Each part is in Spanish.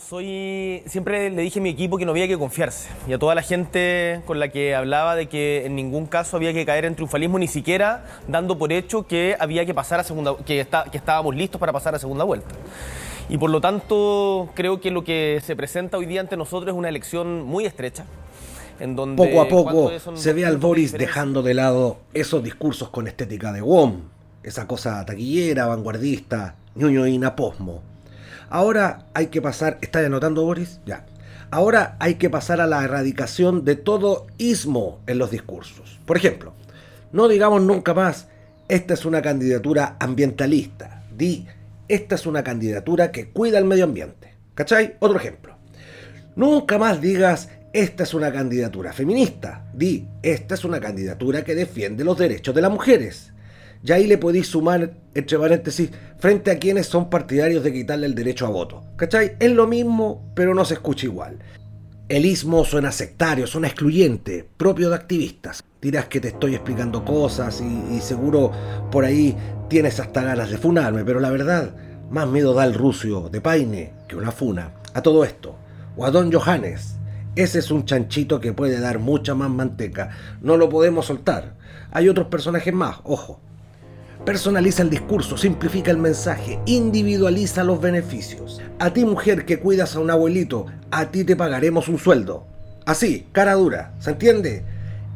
Soy. Siempre le dije a mi equipo que no había que confiarse. Y a toda la gente con la que hablaba de que en ningún caso había que caer en triunfalismo, ni siquiera dando por hecho que había que pasar a segunda. que, está, que estábamos listos para pasar a segunda vuelta. Y por lo tanto, creo que lo que se presenta hoy día ante nosotros es una elección muy estrecha. En donde poco a poco se ve al Boris dejando de lado esos discursos con estética de WOM, esa cosa taquillera, vanguardista, ñoño y naposmo Ahora hay que pasar, ¿está anotando Boris? Ya. Ahora hay que pasar a la erradicación de todo ismo en los discursos. Por ejemplo, no digamos nunca más, esta es una candidatura ambientalista. Di, esta es una candidatura que cuida el medio ambiente. ¿Cachai? Otro ejemplo. Nunca más digas, esta es una candidatura feminista. Di, esta es una candidatura que defiende los derechos de las mujeres. Y ahí le podéis sumar, entre paréntesis, frente a quienes son partidarios de quitarle el derecho a voto. ¿Cachai? Es lo mismo, pero no se escucha igual. El ismo suena sectario, suena excluyente, propio de activistas. Dirás que te estoy explicando cosas y, y seguro por ahí tienes hasta ganas de funarme, pero la verdad, más miedo da el rucio de Paine que una funa. A todo esto, o a Don Johannes, ese es un chanchito que puede dar mucha más manteca. No lo podemos soltar. Hay otros personajes más, ojo. Personaliza el discurso, simplifica el mensaje, individualiza los beneficios. A ti mujer que cuidas a un abuelito, a ti te pagaremos un sueldo. Así, cara dura, ¿se entiende?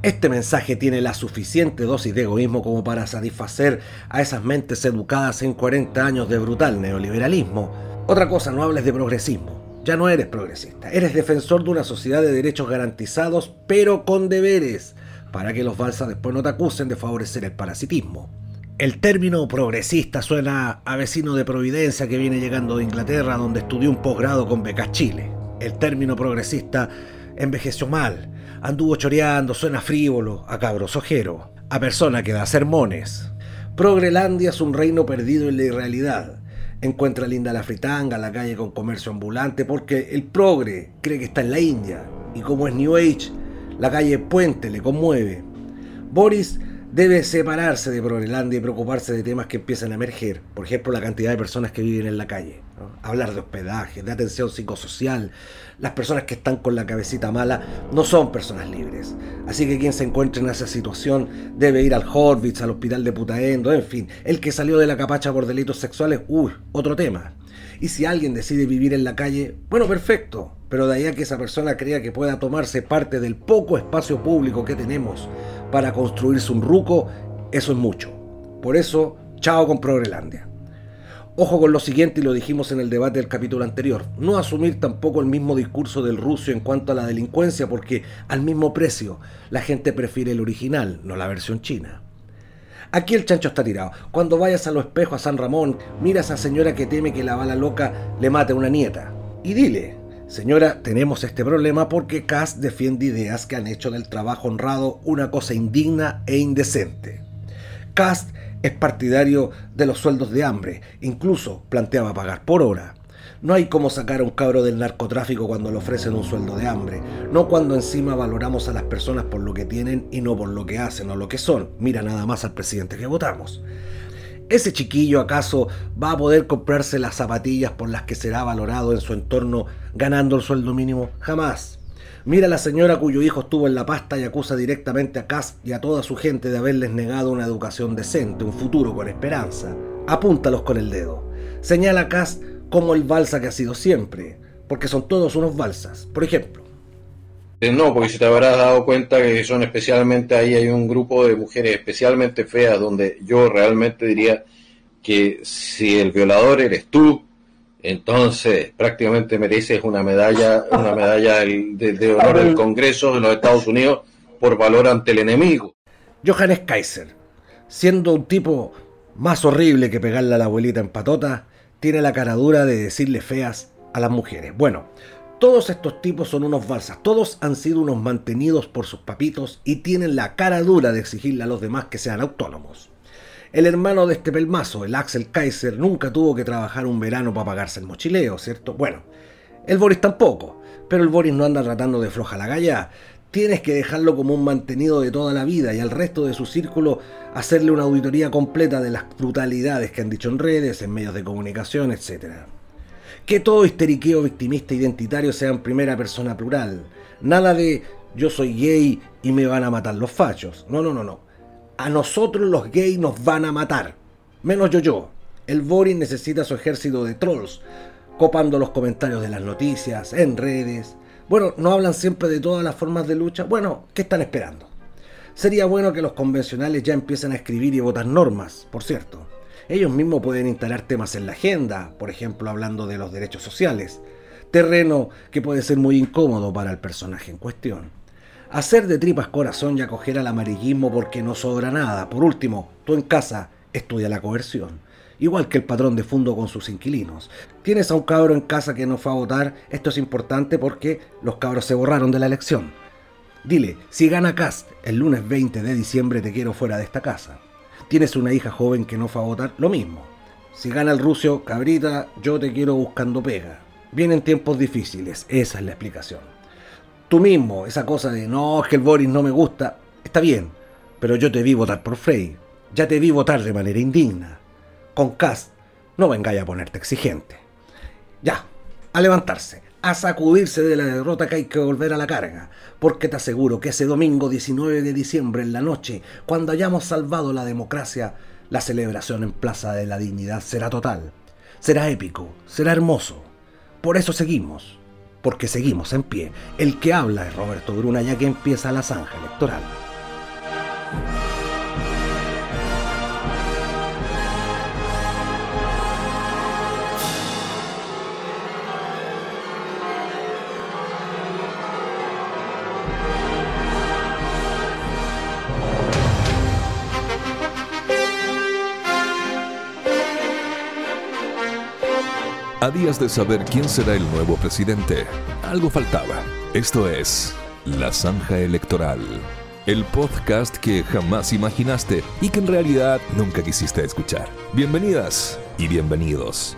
Este mensaje tiene la suficiente dosis de egoísmo como para satisfacer a esas mentes educadas en 40 años de brutal neoliberalismo. Otra cosa, no hables de progresismo. Ya no eres progresista, eres defensor de una sociedad de derechos garantizados, pero con deberes, para que los balsas después no te acusen de favorecer el parasitismo. El término progresista suena a vecino de Providencia que viene llegando de Inglaterra donde estudió un posgrado con becas Chile. El término progresista envejeció mal, anduvo choreando, suena frívolo, a cabros ojero, a persona que da sermones. Progrelandia es un reino perdido en la irrealidad. Encuentra linda la fritanga, la calle con comercio ambulante, porque el progre cree que está en la India. Y como es New Age, la calle Puente le conmueve. Boris debe separarse de Prorelandia y preocuparse de temas que empiezan a emerger. Por ejemplo, la cantidad de personas que viven en la calle. Hablar de hospedaje, de atención psicosocial. Las personas que están con la cabecita mala no son personas libres. Así que quien se encuentre en esa situación debe ir al Horvitz, al hospital de Putaendo, en fin. El que salió de la capacha por delitos sexuales, uy, otro tema. Y si alguien decide vivir en la calle, bueno, perfecto. Pero de ahí a que esa persona crea que pueda tomarse parte del poco espacio público que tenemos para construirse un ruco, eso es mucho. Por eso, chao con Progrelandia. Ojo con lo siguiente y lo dijimos en el debate del capítulo anterior, no asumir tampoco el mismo discurso del ruso en cuanto a la delincuencia porque al mismo precio la gente prefiere el original, no la versión china. Aquí el chancho está tirado. Cuando vayas a los espejos a San Ramón, mira a esa señora que teme que la bala loca le mate a una nieta. Y dile, Señora, tenemos este problema porque Cass defiende ideas que han hecho del trabajo honrado una cosa indigna e indecente. Cass es partidario de los sueldos de hambre, incluso planteaba pagar por hora. No hay como sacar a un cabro del narcotráfico cuando le ofrecen un sueldo de hambre, no cuando encima valoramos a las personas por lo que tienen y no por lo que hacen o lo que son. Mira nada más al presidente que votamos. ¿Ese chiquillo acaso va a poder comprarse las zapatillas por las que será valorado en su entorno ganando el sueldo mínimo? Jamás. Mira a la señora cuyo hijo estuvo en la pasta y acusa directamente a Cass y a toda su gente de haberles negado una educación decente, un futuro con esperanza. Apúntalos con el dedo. Señala a Cass como el balsa que ha sido siempre, porque son todos unos balsas. Por ejemplo, eh, no, porque si te habrás dado cuenta que son especialmente ahí hay un grupo de mujeres especialmente feas donde yo realmente diría que si el violador eres tú, entonces prácticamente mereces una medalla, una medalla de, honor del Congreso de los Estados Unidos por valor ante el enemigo. Johannes Kaiser, siendo un tipo más horrible que pegarle a la abuelita en patota, tiene la cara dura de decirle feas a las mujeres. Bueno, todos estos tipos son unos balsas, todos han sido unos mantenidos por sus papitos y tienen la cara dura de exigirle a los demás que sean autónomos. El hermano de este pelmazo, el Axel Kaiser, nunca tuvo que trabajar un verano para pagarse el mochileo, ¿cierto? Bueno, el Boris tampoco, pero el Boris no anda tratando de floja la galla. Tienes que dejarlo como un mantenido de toda la vida y al resto de su círculo hacerle una auditoría completa de las brutalidades que han dicho en redes, en medios de comunicación, etc. Que todo histeriqueo victimista identitario sea en primera persona plural. Nada de yo soy gay y me van a matar los fachos. No, no, no, no. A nosotros los gays nos van a matar. Menos yo yo. El Boris necesita su ejército de trolls, copando los comentarios de las noticias, en redes. Bueno, no hablan siempre de todas las formas de lucha. Bueno, ¿qué están esperando? Sería bueno que los convencionales ya empiecen a escribir y votar normas, por cierto. Ellos mismos pueden instalar temas en la agenda, por ejemplo hablando de los derechos sociales, terreno que puede ser muy incómodo para el personaje en cuestión. Hacer de tripas corazón y acoger al amarillismo porque no sobra nada. Por último, tú en casa estudia la coerción. Igual que el patrón de fondo con sus inquilinos. Tienes a un cabro en casa que no fue a votar, esto es importante porque los cabros se borraron de la elección. Dile, si gana Cast el lunes 20 de diciembre te quiero fuera de esta casa. Tienes una hija joven que no fue a votar, lo mismo. Si gana el rucio, cabrita, yo te quiero buscando pega. Vienen tiempos difíciles, esa es la explicación. Tú mismo, esa cosa de no, es que el Boris no me gusta, está bien, pero yo te vi votar por Frey, ya te vi votar de manera indigna. Con Cast, no vengáis a ponerte exigente. Ya, a levantarse a sacudirse de la derrota que hay que volver a la carga, porque te aseguro que ese domingo 19 de diciembre en la noche, cuando hayamos salvado la democracia, la celebración en Plaza de la Dignidad será total, será épico, será hermoso. Por eso seguimos, porque seguimos en pie. El que habla es Roberto Bruna ya que empieza la zanja electoral. A días de saber quién será el nuevo presidente, algo faltaba. Esto es La Zanja Electoral, el podcast que jamás imaginaste y que en realidad nunca quisiste escuchar. Bienvenidas y bienvenidos.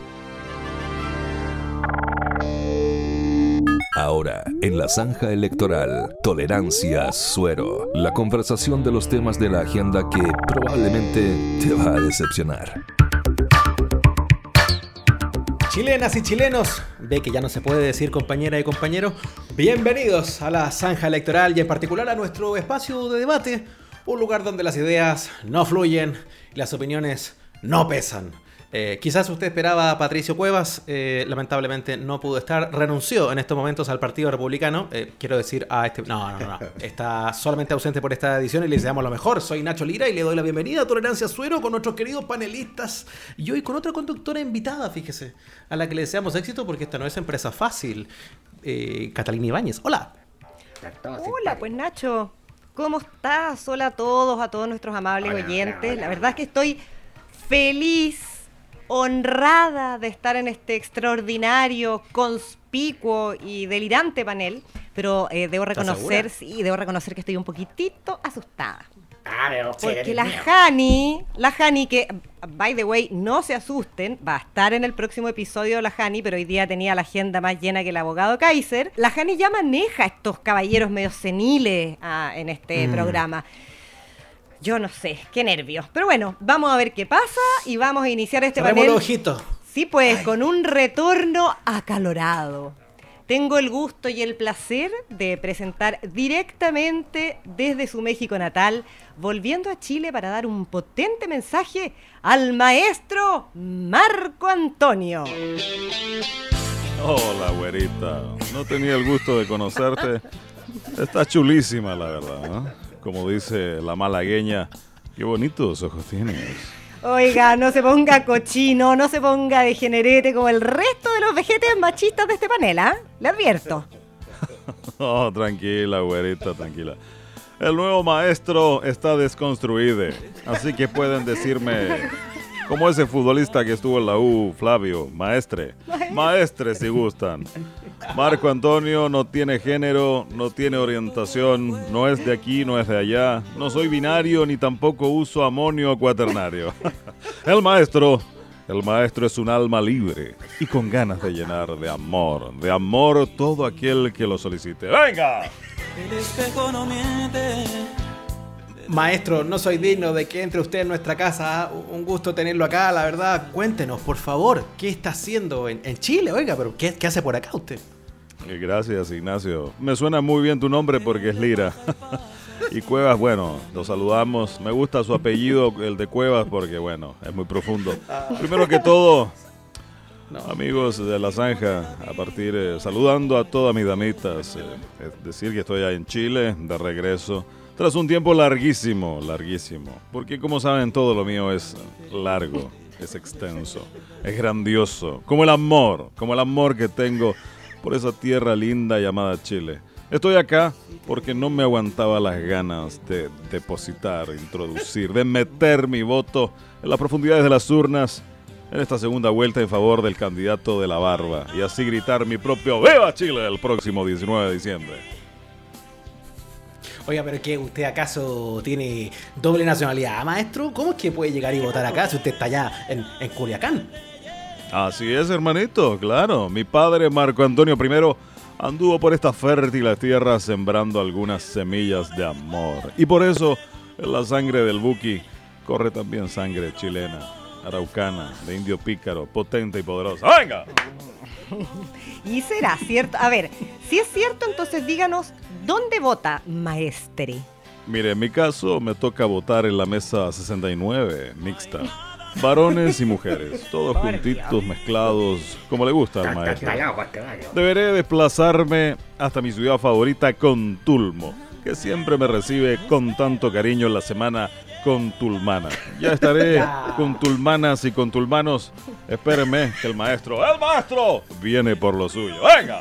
Ahora, en la zanja electoral, tolerancia, suero, la conversación de los temas de la agenda que probablemente te va a decepcionar. Chilenas y chilenos, ve que ya no se puede decir compañera y compañero, bienvenidos a la zanja electoral y en particular a nuestro espacio de debate, un lugar donde las ideas no fluyen y las opiniones no pesan. Eh, quizás usted esperaba a Patricio Cuevas, eh, lamentablemente no pudo estar, renunció en estos momentos al Partido Republicano, eh, quiero decir a este... No, no, no, está solamente ausente por esta edición y le deseamos lo mejor. Soy Nacho Lira y le doy la bienvenida a Tolerancia Suero con nuestros queridos panelistas y hoy con otra conductora invitada, fíjese, a la que le deseamos éxito porque esta no es empresa fácil. Catalina Ibáñez, hola. Hola, pues Nacho, ¿cómo estás? Hola a todos, a todos nuestros amables oyentes. La verdad es que estoy feliz honrada de estar en este extraordinario, conspicuo y delirante panel, pero eh, debo reconocer, sí, debo reconocer que estoy un poquitito asustada. Ah, Porque la Hani, la Hani que, by the way, no se asusten, va a estar en el próximo episodio de la Hani, pero hoy día tenía la agenda más llena que el abogado Kaiser. La Hani ya maneja estos caballeros medio seniles ah, en este mm. programa. Yo no sé, qué nervios. Pero bueno, vamos a ver qué pasa y vamos a iniciar este panel. panel. ojito. Sí, pues, con un retorno acalorado. Tengo el gusto y el placer de presentar directamente desde su México natal, volviendo a Chile para dar un potente mensaje al maestro Marco Antonio. Hola, güerita. No tenía el gusto de conocerte. Está chulísima, la verdad, ¿no? Como dice la malagueña, qué bonitos ojos tienes. Oiga, no se ponga cochino, no se ponga degenerete como el resto de los vejetes machistas de este panel, ¿ah? Le advierto. oh, tranquila, güerita, tranquila. El nuevo maestro está desconstruido, así que pueden decirme, como ese futbolista que estuvo en la U, Flavio, maestre. Maestre si gustan. Marco Antonio no tiene género, no tiene orientación, no es de aquí, no es de allá. No soy binario ni tampoco uso amonio cuaternario. El maestro, el maestro es un alma libre y con ganas de llenar de amor, de amor todo aquel que lo solicite. ¡Venga! No miente Maestro, no soy digno de que entre usted en nuestra casa. ¿ah? Un gusto tenerlo acá, la verdad. Cuéntenos, por favor, ¿qué está haciendo en, Chile? Oiga, pero ¿qué, ¿qué, hace por acá usted? Eh, gracias, Ignacio. Me suena muy bien tu nombre porque es Lira. y Cuevas, bueno, lo saludamos. Me gusta su apellido, el de Cuevas, porque, bueno, es muy profundo. Primero que todo, Amigos de La Zanja, a partir, eh, saludando a todas mis damitas, eh, es decir que estoy en Chile, de regreso, tras un tiempo larguísimo, larguísimo, porque como saben todo lo mío es largo, es extenso, es grandioso, como el amor, como el amor que tengo por esa tierra linda llamada Chile. Estoy acá porque no me aguantaba las ganas de depositar, introducir, de meter mi voto en las profundidades de las urnas en esta segunda vuelta en favor del candidato de la barba y así gritar mi propio ¡Viva Chile! el próximo 19 de diciembre. Oiga, pero que usted acaso tiene doble nacionalidad, maestro? ¿Cómo es que puede llegar y votar acá si usted está allá en, en Culiacán? Así es, hermanito, claro. Mi padre, Marco Antonio I, anduvo por estas fértiles tierras sembrando algunas semillas de amor. Y por eso, en la sangre del Buki corre también sangre chilena araucana, de indio pícaro, potente y poderosa. ¡Venga! y será cierto. A ver, si es cierto, entonces díganos, ¿dónde vota maestre? Mire, en mi caso me toca votar en la mesa 69, mixta. Varones y mujeres, todos juntitos, mezclados, como le gusta al maestro. Deberé desplazarme hasta mi ciudad favorita, Contulmo, que siempre me recibe con tanto cariño en la semana con Tulmana. Ya estaré con Tulmanas y con Tulmanos. Espérenme que el maestro, ¡el maestro! Viene por lo suyo. ¡Venga!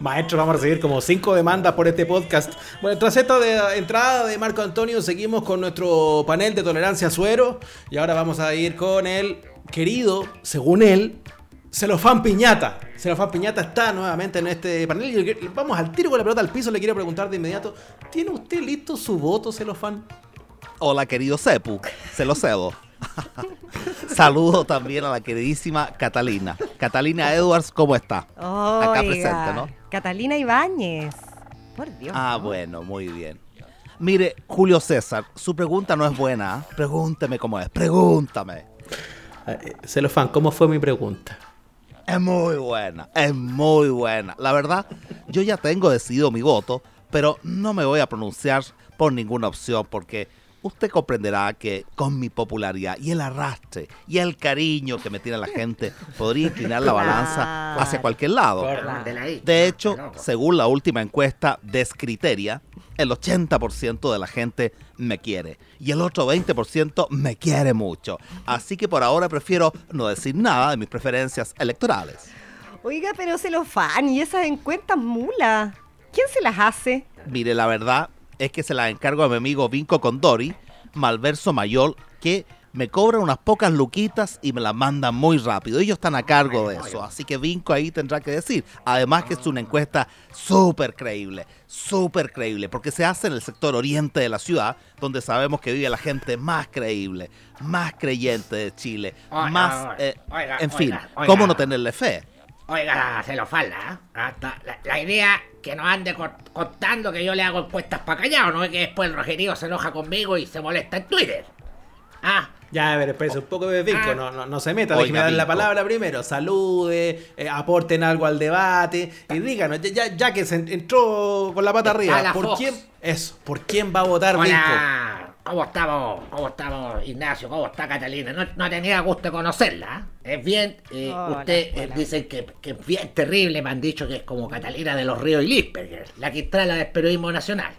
Maestro, vamos a recibir como cinco demandas por este podcast. Bueno, tras esta de, entrada de Marco Antonio, seguimos con nuestro panel de tolerancia a suero. Y ahora vamos a ir con el querido, según él, Celofán Piñata. Celofán Piñata está nuevamente en este panel. Vamos al tiro con la pelota al piso. Le quiero preguntar de inmediato: ¿Tiene usted listo su voto, Celofán? Hola, querido Cepu. Se lo cedo. Saludo también a la queridísima Catalina. Catalina Edwards, ¿cómo está? Acá presente, ¿no? Catalina Ibáñez. Por Dios. Ah, bueno, muy bien. Mire, Julio César, su pregunta no es buena. ¿eh? Pregúnteme cómo es. Pregúntame. Eh, Celofán, ¿cómo fue mi pregunta? Es muy buena, es muy buena. La verdad, yo ya tengo decidido mi voto, pero no me voy a pronunciar por ninguna opción porque usted comprenderá que con mi popularidad y el arrastre y el cariño que me tiene la gente, podría inclinar la balanza hacia cualquier lado. De hecho, según la última encuesta de Scriteria, el 80% de la gente me quiere y el otro 20% me quiere mucho. Así que por ahora prefiero no decir nada de mis preferencias electorales. Oiga, pero se lo fan y esas encuestas mula. ¿Quién se las hace? Mire, la verdad es que se las encargo a mi amigo Vinco Condori, malverso mayor, que me cobran unas pocas luquitas y me las mandan muy rápido. Ellos están a cargo de eso, así que Vinco ahí tendrá que decir. Además que es una encuesta súper creíble, súper creíble, porque se hace en el sector oriente de la ciudad, donde sabemos que vive la gente más creíble, más creyente de Chile, más... Eh, en fin, ¿cómo no tenerle fe? Oiga, se lo falta, ¿eh? la, idea que nos ande contando que yo le hago encuestas para callado, no es que después el Rogerío se enoja conmigo y se molesta en Twitter. Ah, ya, a ver, espérese un poco de Vinco, ah. no, no, se meta, déjeme dar la palabra primero. Salude, eh, aporten algo al debate y díganos, ya, ya que se entró con la pata arriba, ¿por quién, eso, ¿por quién va a votar Vinco? ¿Cómo estamos? ¿Cómo estamos, Ignacio? ¿Cómo está Catalina? No, no tenía gusto conocerla. ¿eh? Es bien, eh, usted eh, dicen que, que, es bien terrible, me han dicho que es como Catalina de los Ríos y Lisperger, la que la del periodismo nacional.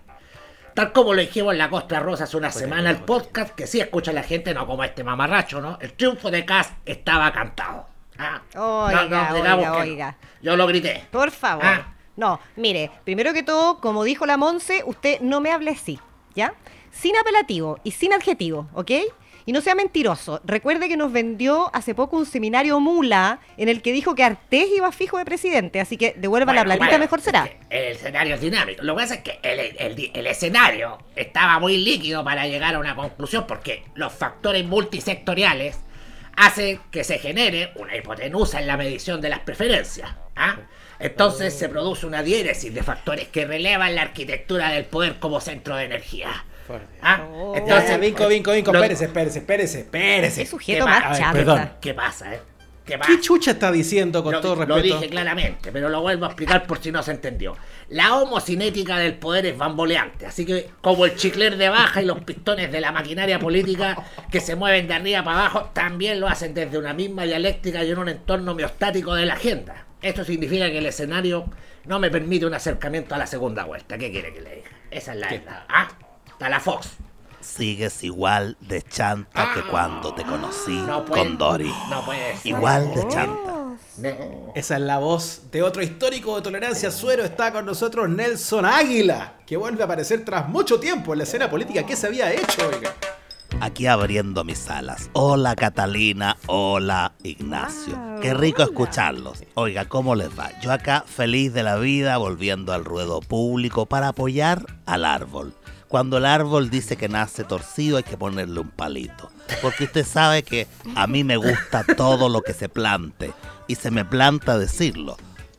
Tal como lo dijimos en la Costa Rosa hace una semana, el podcast que sí escucha la gente, no como este mamarracho, ¿no? El triunfo de Cast estaba cantado. Ah, oiga, oiga, Yo lo grité. Por favor. Ah. No, mire, primero que todo, como dijo la Monse, usted no me hable así, ¿ya? Sin apelativo y sin adjetivo, ¿ok? Y no sea mentiroso. Recuerde que nos vendió hace poco un seminario mula en el que dijo que Artés iba fijo de presidente, así que devuelva la platita, mejor será. El escenario es dinámico. Lo que pasa es que el, escenario estaba muy líquido para llegar a una conclusión porque los factores multisectoriales hacen que se genere una hipotenusa en la medición de las preferencias. ¿ah? Entonces se produce una diéresis de factores que relevan la arquitectura del poder como centro de energía. ¿Ah? Oh. Entonces, Vinco, Vinco, Vinco, lo- espérese, espérese, espérese, espérese. Qué sujeto ¿Qué más ver, perdón. ¿Qué pasa, eh? ¿Qué pasa? ¿Qué chucha está diciendo con lo, todo lo respeto? dije claramente, pero lo vuelvo a explicar por si no se entendió. La homocinética del poder es bamboleante, así que como el chicler de baja y los pistones de la maquinaria política que se mueven de arriba para abajo, también lo hacen desde una misma dialéctica y en un entorno miostático de la agenda. Esto significa que el escenario no me permite un acercamiento a la segunda vuelta. ¿Qué quiere que le diga? Esa es la verdad. ¿Ah? Está la Fox. Sigues igual de chanta que cuando te conocí No puede- con Dory. No puede ser. Igual de chanta. Esa es la voz de otro histórico de tolerancia suero. Está con nosotros Nelson Águila, que vuelve a aparecer tras mucho tiempo en la escena política. ¿Qué se había hecho, oiga? Aquí abriendo mis alas. Hola Catalina, hola Ignacio. Qué rico escucharlos. Oiga, ¿cómo les va? Yo acá feliz de la vida volviendo al ruedo público para apoyar al árbol. Cuando el árbol dice que nace torcido hay que ponerle un palito. Porque usted sabe que a mí me gusta todo lo que se plante. Y se me planta decirlo.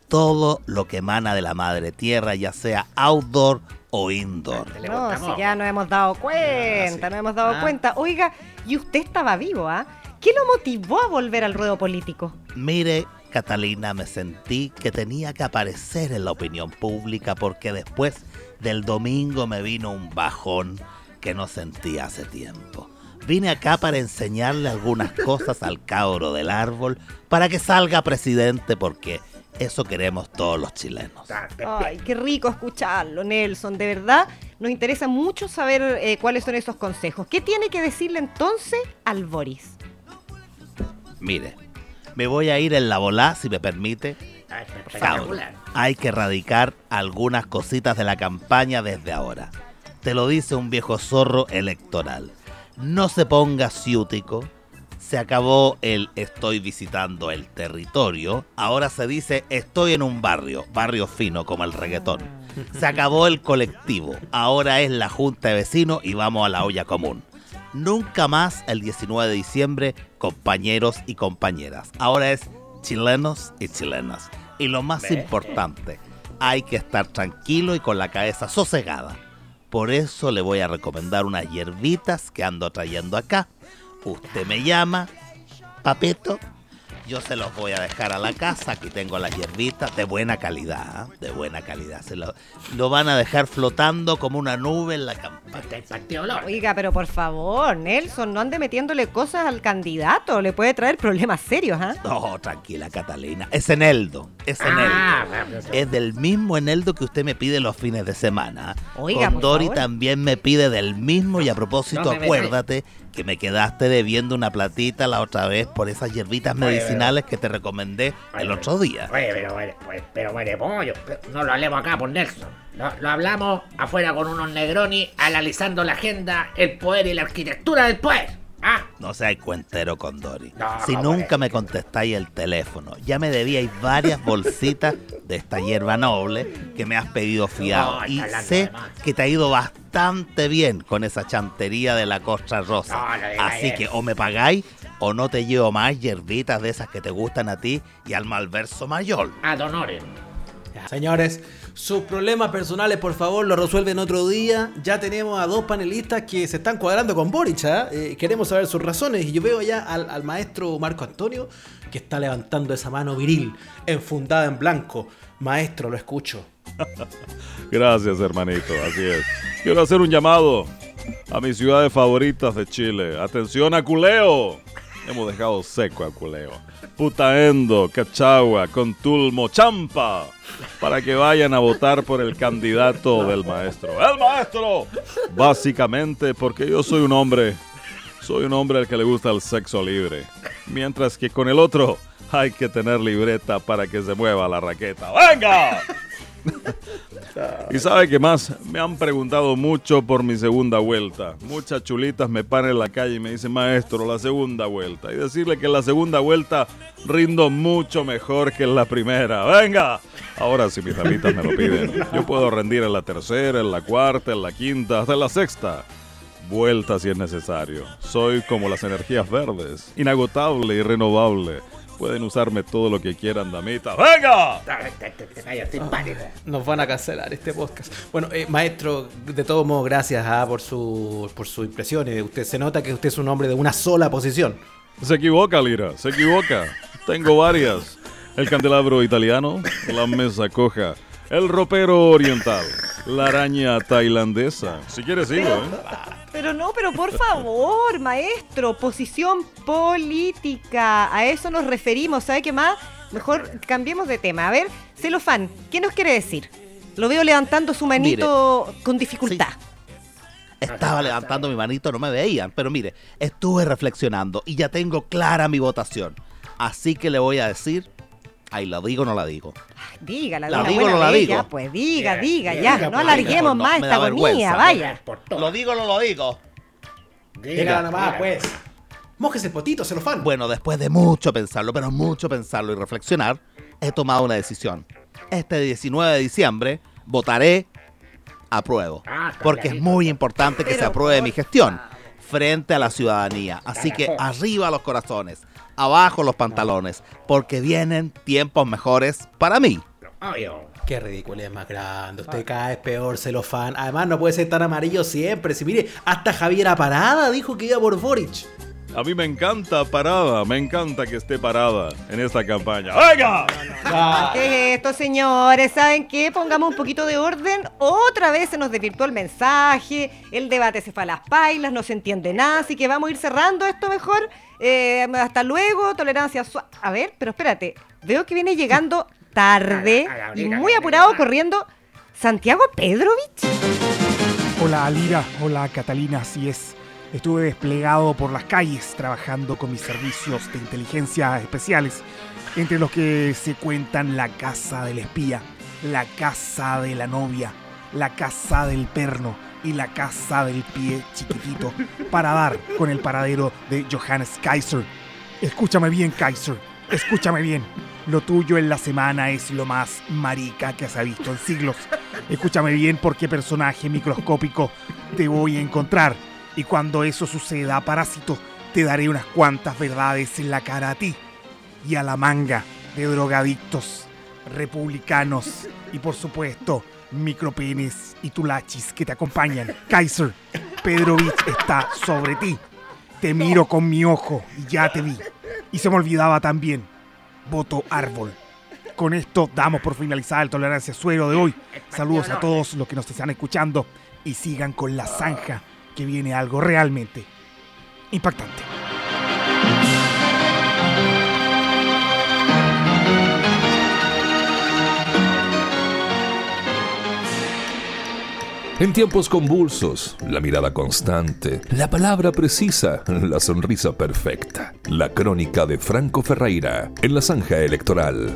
Todo lo que emana de la madre tierra, ya sea outdoor o indoor. No, si ya nos hemos dado cuenta, nos hemos dado Ah. cuenta. Oiga, y usted estaba vivo, ¿ah? ¿Qué lo motivó a volver al ruedo político? Mire, Catalina, me sentí que tenía que aparecer en la opinión pública porque después del domingo me vino un bajón que no sentía hace tiempo. Vine acá para enseñarle algunas cosas al cabro del árbol para que salga presidente porque eso queremos todos los chilenos. Te- Ay, qué rico escucharlo, Nelson. De verdad, nos interesa mucho saber eh, cuáles son esos consejos. ¿Qué tiene que decirle entonces al Boris? Mire, me voy a ir en la volá, si me permite. Espectacular. hay que erradicar algunas cositas de la campaña desde ahora. Te lo dice un viejo zorro electoral. No se ponga ciútico. Se acabó el estoy visitando el territorio. Ahora se dice estoy en un barrio, barrio fino como el reggaetón. Se acabó el colectivo. Ahora es la junta de vecinos y vamos a la olla común. Nunca más el 19 de diciembre, compañeros y compañeras. Ahora es chilenos y chilenas. Y lo más importante, hay que estar tranquilo y con la cabeza sosegada. Por eso le voy a recomendar unas hierbitas que ando trayendo acá. Usted me llama, papito. Yo se los voy a dejar a la casa. Aquí tengo las hierbitas de buena calidad. De buena calidad. Se lo, lo van a dejar flotando como una nube en la campaña. Oiga, pero por favor, Nelson, no ande metiéndole cosas al candidato. Le puede traer problemas serios, ¿ah? No, tranquila, Catalina. Es Eneldo. Es Eneldo. Ah, Es del mismo Eneldo que usted me pide los fines de semana. Oiga, Con por Dori favor. también me pide del mismo y a propósito, No acuérdate que me quedaste debiendo una platita la otra vez por esas hierbitas Oye, medicinales que te recomendé el Oye, otro día. Oye, pero, pero, pero, pero, pero, pollo, no lo hablemos acá por Nelson. Lo, lo hablamos afuera con unos negroni analizando la agenda, el poder y la arquitectura del poder. ¿Ah? No seas cuentero con Dori. No, si no, nunca me contestáis el teléfono, ya me debíais varias bolsitas de esta hierba noble que me has pedido fiado. No, y sé que te ha ido bastante bien con esa chantería de la Costa Rosa. No, no digas Así que o me pagáis o no te llevo más hierbitas de esas que te gustan a ti y al malverso mayor. Ad honorem. Señores, sus problemas personales, por favor, lo resuelven otro día. Ya tenemos a dos panelistas que se están cuadrando con Boric. ¿ah? Eh, queremos saber sus razones. Y yo veo ya al, al maestro Marco Antonio que está levantando esa mano viril, enfundada en blanco. Maestro, lo escucho. Gracias, hermanito, así es. Quiero hacer un llamado a mis ciudades favoritas de Chile. Atención a Culeo. Hemos dejado seco a Culeo. Putaendo, Cachagua, Contulmo, Champa. Para que vayan a votar por el candidato del maestro. ¡El maestro! Básicamente porque yo soy un hombre. Soy un hombre al que le gusta el sexo libre. Mientras que con el otro hay que tener libreta para que se mueva la raqueta. ¡Venga! Y sabe que más, me han preguntado mucho por mi segunda vuelta. Muchas chulitas me paran en la calle y me dicen, maestro, la segunda vuelta. Y decirle que en la segunda vuelta rindo mucho mejor que en la primera. ¡Venga! Ahora si mis alitas me lo piden, yo puedo rendir en la tercera, en la cuarta, en la quinta, hasta en la sexta. Vuelta si es necesario. Soy como las energías verdes, inagotable y renovable. Pueden usarme todo lo que quieran, damita. ¡Venga! Nos van a cancelar este podcast. Bueno, eh, maestro, de todos modos, gracias ah, por, su, por sus impresiones. Usted se nota que usted es un hombre de una sola posición. Se equivoca, Lira, se equivoca. Tengo varias. El candelabro italiano, la mesa coja, el ropero oriental, la araña tailandesa. Si quieres sigo, ¿eh? Pero no, pero por favor, maestro, posición política. A eso nos referimos. ¿Sabe qué más? Mejor cambiemos de tema. A ver, Celofán, ¿qué nos quiere decir? Lo veo levantando su manito con dificultad. Estaba levantando mi manito, no me veían, pero mire, estuve reflexionando y ya tengo clara mi votación. Así que le voy a decir, ahí la digo o no la digo. Dígala, ¿La digo o no la digo? ya, pues diga, diga, ya. diga, No alarguemos más esta agonía, vaya. ¿Lo digo o no lo digo? Dígala nomás, pues. Mójese el potito, celofán. Bueno, después de mucho pensarlo, pero mucho pensarlo y reflexionar, he tomado una decisión. Este 19 de diciembre votaré apruebo. Ah, Porque es muy importante que se apruebe por mi gestión frente a la ciudadanía. Así que arriba los corazones, abajo los pantalones, porque vienen tiempos mejores para mí. Obvio. Qué ridículo es más grande. Usted cada es peor, celofán. Además, no puede ser tan amarillo siempre. Si mire, hasta Javiera Parada dijo que iba por Boric. A mí me encanta parada, me encanta que esté parada en esta campaña. ¡Venga! ¿Qué es esto, señores? ¿Saben qué? Pongamos un poquito de orden. Otra vez se nos desvirtuó el mensaje, el debate se fue a las pailas, no se entiende nada, así que vamos a ir cerrando esto mejor. Eh, hasta luego, tolerancia suave. A ver, pero espérate, veo que viene llegando tarde A la- a la y muy apurado corriendo Santiago Pedrovich. Hola Alira, hola Catalina, así es. Estuve desplegado por las calles trabajando con mis servicios de inteligencia especiales, entre los que se cuentan la casa del espía, la casa de la novia, la casa del perno y la casa del pie chiquitito, para dar con el paradero de Johannes Kaiser. Escúchame bien, Kaiser, escúchame bien. Lo tuyo en la semana es lo más marica que se ha visto en siglos. Escúchame bien por qué personaje microscópico te voy a encontrar. Y cuando eso suceda, parásito, te daré unas cuantas verdades en la cara a ti y a la manga de drogadictos, republicanos y por supuesto micropenes y tulachis que te acompañan. Kaiser, Pedrovich está sobre ti. Te miro con mi ojo y ya te vi. Y se me olvidaba también. Voto árbol. Con esto damos por finalizada el Tolerancia Suero de hoy. Saludos a todos los que nos están escuchando y sigan con la zanja que viene algo realmente impactante. En tiempos convulsos, la mirada constante, la palabra precisa, la sonrisa perfecta. La crónica de Franco Ferreira en la zanja electoral.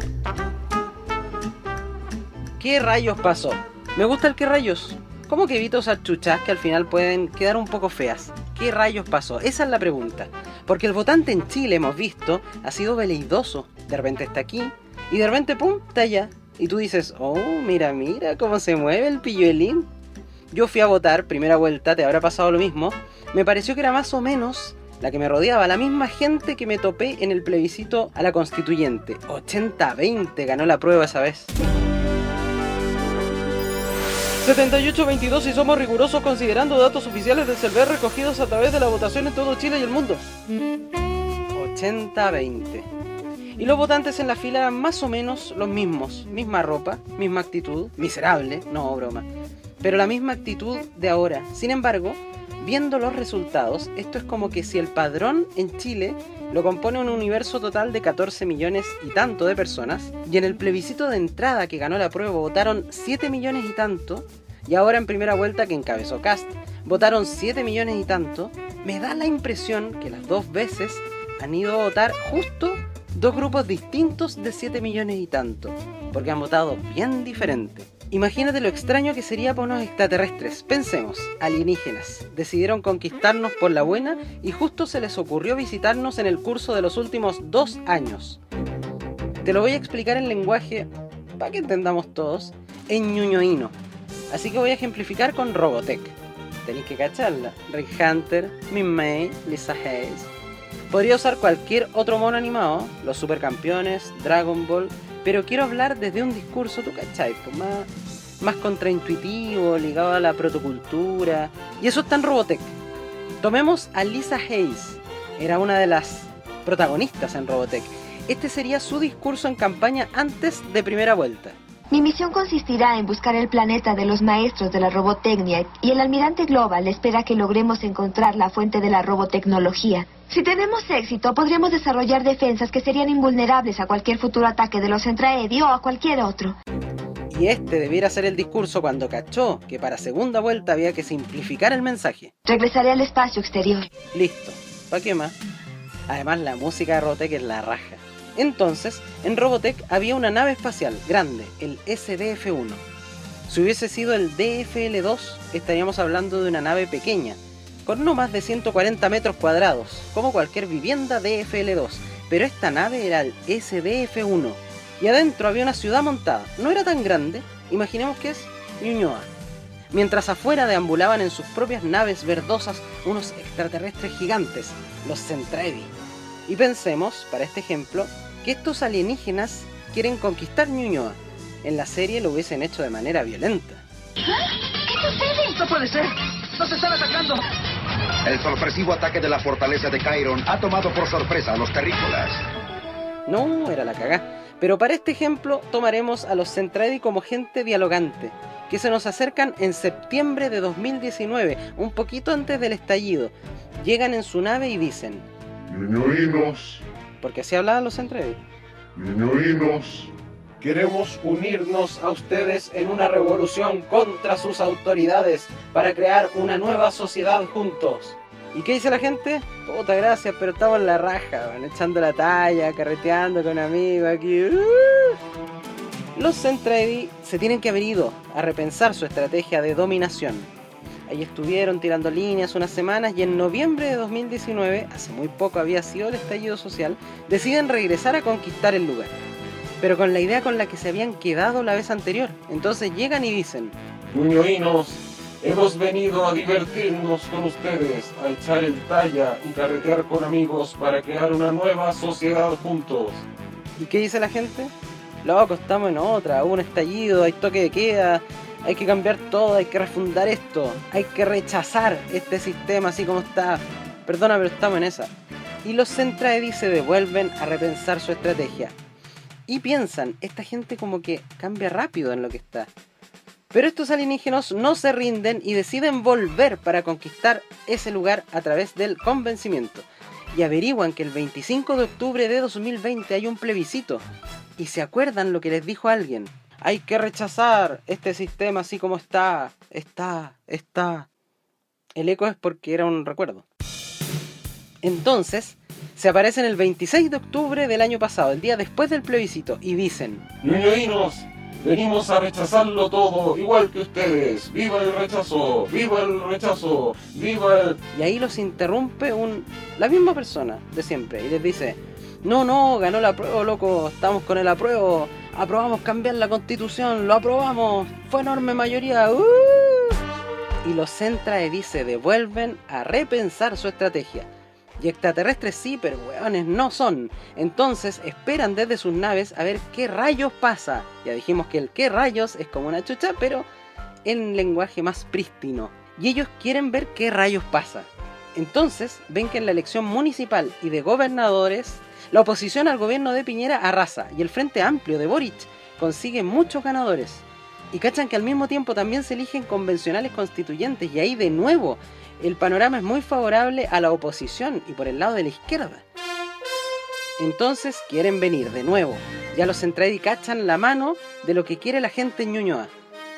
¿Qué rayos pasó? Me gusta el qué rayos. ¿Cómo que evito usar chuchas que al final pueden quedar un poco feas? ¿Qué rayos pasó? Esa es la pregunta. Porque el votante en Chile, hemos visto, ha sido veleidoso. De repente está aquí y de repente, ¡pum!, está allá. Y tú dices, oh, mira, mira cómo se mueve el pilluelín. Yo fui a votar, primera vuelta, te habrá pasado lo mismo. Me pareció que era más o menos la que me rodeaba, la misma gente que me topé en el plebiscito a la constituyente. 80-20 ganó la prueba esa vez. 78-22 si somos rigurosos considerando datos oficiales del CELVER recogidos a través de la votación en todo Chile y el mundo. 80-20. Y los votantes en la fila eran más o menos los mismos. Misma ropa, misma actitud. Miserable, no broma. Pero la misma actitud de ahora. Sin embargo, viendo los resultados, esto es como que si el padrón en Chile lo compone un universo total de 14 millones y tanto de personas, y en el plebiscito de entrada que ganó la prueba votaron 7 millones y tanto, y ahora en primera vuelta que encabezó Cast votaron 7 millones y tanto, me da la impresión que las dos veces han ido a votar justo dos grupos distintos de 7 millones y tanto, porque han votado bien diferente. Imagínate lo extraño que sería para unos extraterrestres. Pensemos, alienígenas. Decidieron conquistarnos por la buena y justo se les ocurrió visitarnos en el curso de los últimos dos años. Te lo voy a explicar en lenguaje, para que entendamos todos, en ñuñoíno. Así que voy a ejemplificar con Robotech. Tenéis que cacharla. Rick Hunter, Min May, Lisa Hayes. Podría usar cualquier otro mono animado, los supercampeones, Dragon Ball, pero quiero hablar desde un discurso, tú cachai, pues más, más contraintuitivo, ligado a la protocultura, y eso está en Robotech. Tomemos a Lisa Hayes, era una de las protagonistas en Robotech. Este sería su discurso en campaña antes de primera vuelta. Mi misión consistirá en buscar el planeta de los maestros de la robotecnia y el almirante Global espera que logremos encontrar la fuente de la robotecnología. Si tenemos éxito, podremos desarrollar defensas que serían invulnerables a cualquier futuro ataque de los Centraedi o a cualquier otro. Y este debiera ser el discurso cuando cachó que para segunda vuelta había que simplificar el mensaje. Regresaré al espacio exterior. Listo. ¿Para qué más? Además, la música de Robotech es la raja. Entonces, en Robotech había una nave espacial grande, el SDF-1. Si hubiese sido el DFL-2, estaríamos hablando de una nave pequeña, con no más de 140 metros cuadrados, como cualquier vivienda DFL-2, pero esta nave era el SDF-1, y adentro había una ciudad montada. No era tan grande, imaginemos que es Ñuñoa. Mientras afuera deambulaban en sus propias naves verdosas unos extraterrestres gigantes, los Centraedi. Y pensemos, para este ejemplo, que estos alienígenas quieren conquistar Ñuñoa. En la serie lo hubiesen hecho de manera violenta. ¿Qué sucede? No puede ser. Nos están atacando. El sorpresivo ataque de la fortaleza de Chiron ha tomado por sorpresa a los terrícolas. No, era la cagá. Pero para este ejemplo tomaremos a los Centraedi como gente dialogante, que se nos acercan en septiembre de 2019, un poquito antes del estallido. Llegan en su nave y dicen... Ñuñoínos, Porque así hablaban los Centraedi. ñuñoínos, Queremos unirnos a ustedes en una revolución contra sus autoridades para crear una nueva sociedad juntos. ¿Y qué dice la gente? Puta gracias, pero estamos en la raja, van echando la talla, carreteando con amigos aquí. ¡uh! Los Centraedi se tienen que haber ido a repensar su estrategia de dominación. Ahí estuvieron tirando líneas unas semanas y en noviembre de 2019, hace muy poco había sido el estallido social, deciden regresar a conquistar el lugar. Pero con la idea con la que se habían quedado la vez anterior. Entonces llegan y dicen, Ñuñoínos, hemos venido a divertirnos con ustedes, a echar el talla y carretear con amigos para crear una nueva sociedad juntos. ¿Y qué dice la gente? Loco, estamos en otra, hubo un estallido, hay toque de queda, hay que cambiar todo, hay que refundar esto, hay que rechazar este sistema así como está. Perdona, pero estamos en esa. Y los Centraedi se devuelven a repensar su estrategia. Y piensan, esta gente como que cambia rápido en lo que está. Pero estos alienígenas no se rinden y deciden volver para conquistar ese lugar a través del convencimiento. Y averiguan que el 25 de octubre de 2020 hay un plebiscito. Y se acuerdan lo que les dijo alguien. Hay que rechazar este sistema así como está. Está, está. El eco es porque era un recuerdo. Entonces, se aparecen el 26 de octubre del año pasado, el día después del plebiscito, y dicen... Ñuñoínos, venimos a rechazarlo todo, igual que ustedes. ¡Viva el rechazo! ¡Viva el rechazo! ¡Viva el... Y ahí los interrumpe un la misma persona de siempre y les dice, no, no, ganó la prueba, loco, estamos con el apruebo, aprobamos cambiar la constitución, lo aprobamos, fue enorme mayoría. ¡uh!". Y los Centraedi se devuelven a repensar su estrategia. Y extraterrestres sí, pero weones no son. Entonces esperan desde sus naves a ver qué rayos pasa. Ya dijimos que el qué rayos es como una chucha, pero en lenguaje más prístino. Y ellos quieren ver qué rayos pasa. Entonces ven que en la elección municipal y de gobernadores, la oposición al gobierno de Piñera arrasa y el Frente Amplio de Boric consigue muchos ganadores. Y cachan que al mismo tiempo también se eligen convencionales constituyentes y ahí de nuevo el panorama es muy favorable a la oposición y por el lado de la izquierda. Entonces quieren venir de nuevo. Ya los Centraedi cachan la mano de lo que quiere la gente en Ñuñoa.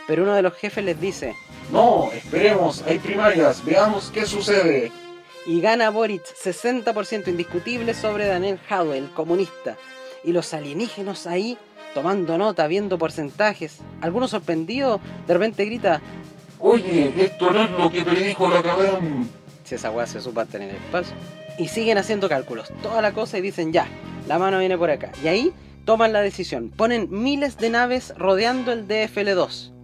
Pero uno de los jefes les dice, No, esperemos, hay primarias, veamos qué sucede. Y gana Boric 60% indiscutible sobre Daniel el comunista. Y los alienígenas ahí tomando nota, viendo porcentajes. Algunos sorprendidos, de repente grita, Oye, esto no es lo que predijo la cadena. si esa weá se supa tener espacio. Y siguen haciendo cálculos, toda la cosa y dicen ya, la mano viene por acá. Y ahí toman la decisión, ponen miles de naves rodeando el DFL2.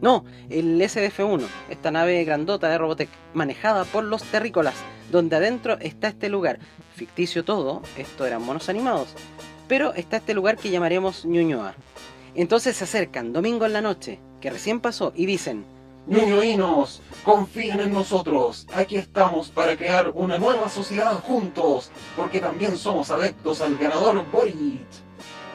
No, el SDF-1, esta nave grandota de Robotech, manejada por los terrícolas, donde adentro está este lugar. Ficticio todo, esto eran monos animados. Pero está este lugar que llamaremos Ñuñoa. Entonces se acercan domingo en la noche, que recién pasó, y dicen: Ñuñoínos, confíen en nosotros. Aquí estamos para crear una nueva sociedad juntos, porque también somos adeptos al ganador Borit.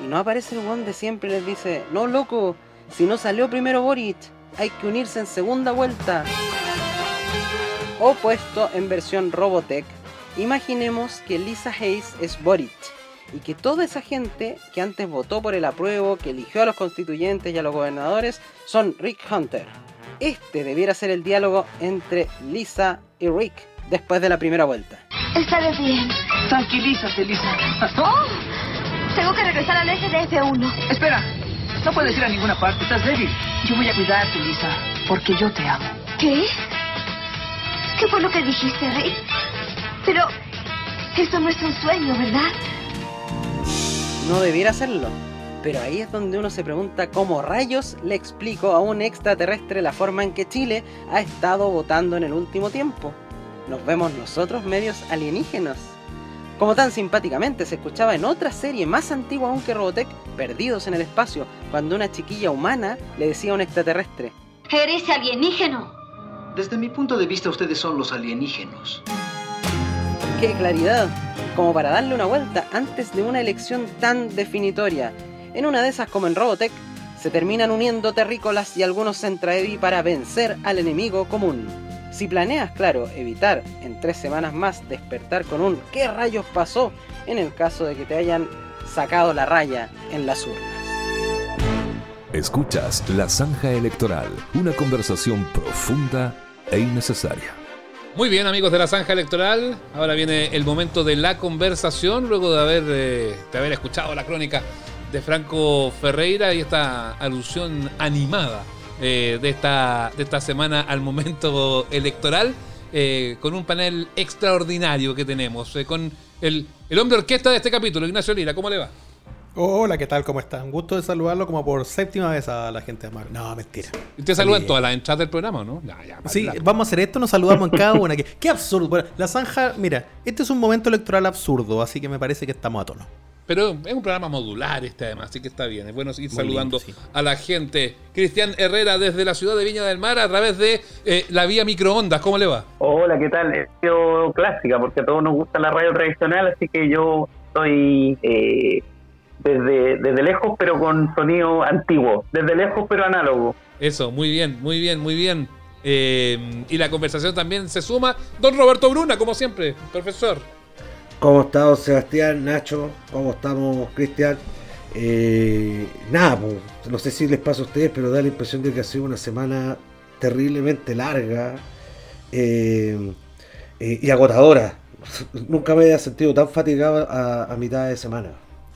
Y no aparece el one de siempre y les dice: No, loco, si no salió primero Borit, hay que unirse en segunda vuelta. O puesto en versión Robotech, imaginemos que Lisa Hayes es Borit y que toda esa gente que antes votó por el apruebo, que eligió a los constituyentes y a los gobernadores, son Rick Hunter. Este debiera ser el diálogo entre Lisa y Rick después de la primera vuelta. Estaré bien. Tranquilízate, Lisa. Oh, tengo que regresar al SDF-1. Espera, no puedes ir a ninguna parte, estás débil. Yo voy a cuidarte, Lisa, porque yo te amo. ¿Qué? ¿Qué fue lo que dijiste, Rick? Pero eso no es un sueño, ¿verdad? No debiera serlo. Pero ahí es donde uno se pregunta cómo rayos le explico a un extraterrestre la forma en que Chile ha estado votando en el último tiempo. Nos vemos nosotros medios alienígenas. Como tan simpáticamente se escuchaba en otra serie más antigua aún que Robotech, Perdidos en el Espacio, cuando una chiquilla humana le decía a un extraterrestre, Eres alienígeno. Desde mi punto de vista, ustedes son los alienígenos. ¡Qué claridad! Como para darle una vuelta antes de una elección tan definitoria. En una de esas, como en Robotech, se terminan uniendo terrícolas y algunos Centraedi para vencer al enemigo común. Si planeas, claro, evitar en tres semanas más despertar con un ¿qué rayos pasó? en el caso de que te hayan sacado la raya en las urnas. Escuchas La Zanja Electoral, una conversación profunda e innecesaria. Muy bien, amigos de la Zanja Electoral. Ahora viene el momento de la conversación, luego de haber, eh, de haber escuchado la crónica de Franco Ferreira y esta alusión animada eh, de, esta, de esta semana al momento electoral, eh, con un panel extraordinario que tenemos, eh, con el, el hombre orquesta de este capítulo, Ignacio Lira. ¿Cómo le va? Hola, ¿qué tal? ¿Cómo está? Un gusto de saludarlo como por séptima vez a la gente de Mar. No, mentira. Usted saluda en todas las entradas del programa, ¿no? Ya, Sí, vamos a hacer esto, nos saludamos en cada una. Qué, qué absurdo. Bueno, la zanja, mira, este es un momento electoral absurdo, así que me parece que estamos a tono. Pero es un programa modular este además, así que está bien. Es bueno ir Muy saludando lindo, sí. a la gente. Cristian Herrera desde la ciudad de Viña del Mar a través de eh, la vía microondas. ¿Cómo le va? Hola, ¿qué tal? Es radio clásica, porque a todos nos gusta la radio tradicional, así que yo estoy eh, desde, desde lejos, pero con sonido antiguo. Desde lejos, pero análogo. Eso, muy bien, muy bien, muy bien. Eh, y la conversación también se suma. Don Roberto Bruna, como siempre, profesor. ¿Cómo está don Sebastián, Nacho? ¿Cómo estamos, Cristian? Eh, nada, pues, no sé si les pasa a ustedes, pero da la impresión de que ha sido una semana terriblemente larga eh, eh, y agotadora. Nunca me había sentido tan fatigado a, mitad de semana.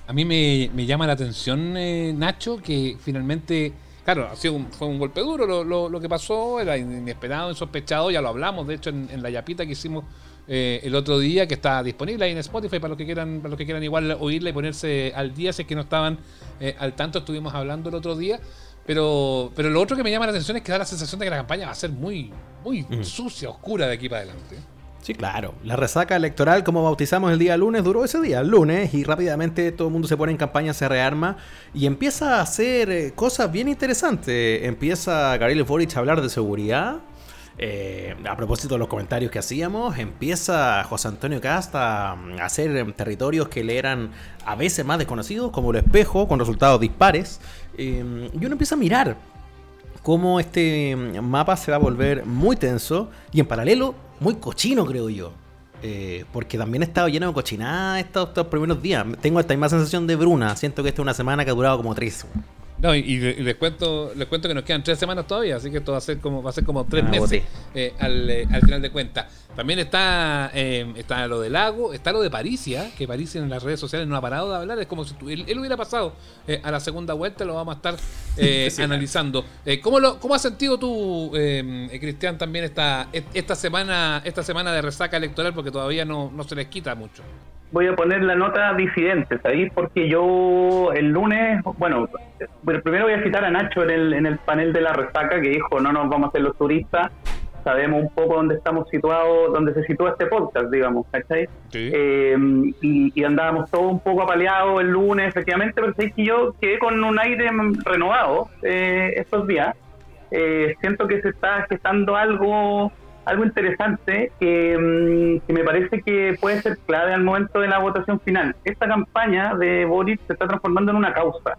A mí me, llama la atención, Nacho, que finalmente, claro, ha sido un- fue un golpe duro lo, lo- lo que pasó, era inesperado, insospechado, ya lo hablamos, de hecho, en, en la yapita que hicimos eh, el otro día, que está disponible ahí en Spotify para los que quieran, para los que quieran igual oírla y ponerse al día, si es que no estaban eh, al tanto, estuvimos hablando el otro día. Pero, pero lo otro que me llama la atención es que da la sensación de que la campaña va a ser muy, muy sucia, oscura de aquí para adelante. Sí, claro. La resaca electoral, como bautizamos el día lunes, duró ese día, el lunes, y rápidamente todo el mundo se pone en campaña, se rearma y empieza a hacer eh, cosas bien interesantes. Empieza Gabriel Boric a hablar de seguridad. Eh, a propósito de los comentarios que hacíamos, empieza José Antonio Casta a hacer eh, territorios que le eran a veces más desconocidos, como el espejo, con resultados dispares. eh, y uno empieza a mirar cómo este mapa se va a volver muy tenso y en paralelo muy cochino, creo yo. Eh, porque también ha estado lleno de cochinada estos primeros días. Tengo esta misma sensación de Bruna. Siento que esta es una semana que ha durado como tres. No, y, y les cuento, les cuento que nos quedan tres semanas todavía, así que esto va a ser como, va a ser como tres Ah, meses eh, al, eh, al final de cuentas. También está, eh, está lo del lago, está lo de Parisia, que Parisia en las redes sociales no ha parado de hablar, es como si tu- él, él hubiera pasado a la segunda vuelta, lo vamos a estar eh, Sí, analizando. ¿cómo, lo, ¿Cómo has sentido tú, eh, Cristian, también esta, esta semana esta semana de resaca electoral? Porque todavía no, no se les quita mucho. Voy a poner la nota disidente, ¿sabéis? Porque yo el lunes, bueno, primero voy a citar a Nacho en el, en el panel de la resaca que dijo, no nos vamos a hacer los turistas, sabemos un poco dónde estamos situados, dónde se sitúa este podcast, digamos, ¿cachai? Eh, y, andábamos todos un poco apaleados el lunes, efectivamente, pero es que yo quedé con un aire renovado eh, estos días. Eh, siento que se está gestando algo algo interesante que, mm, que, me parece que puede ser clave al momento de la votación final. Esta campaña de Boris se está transformando en una causa.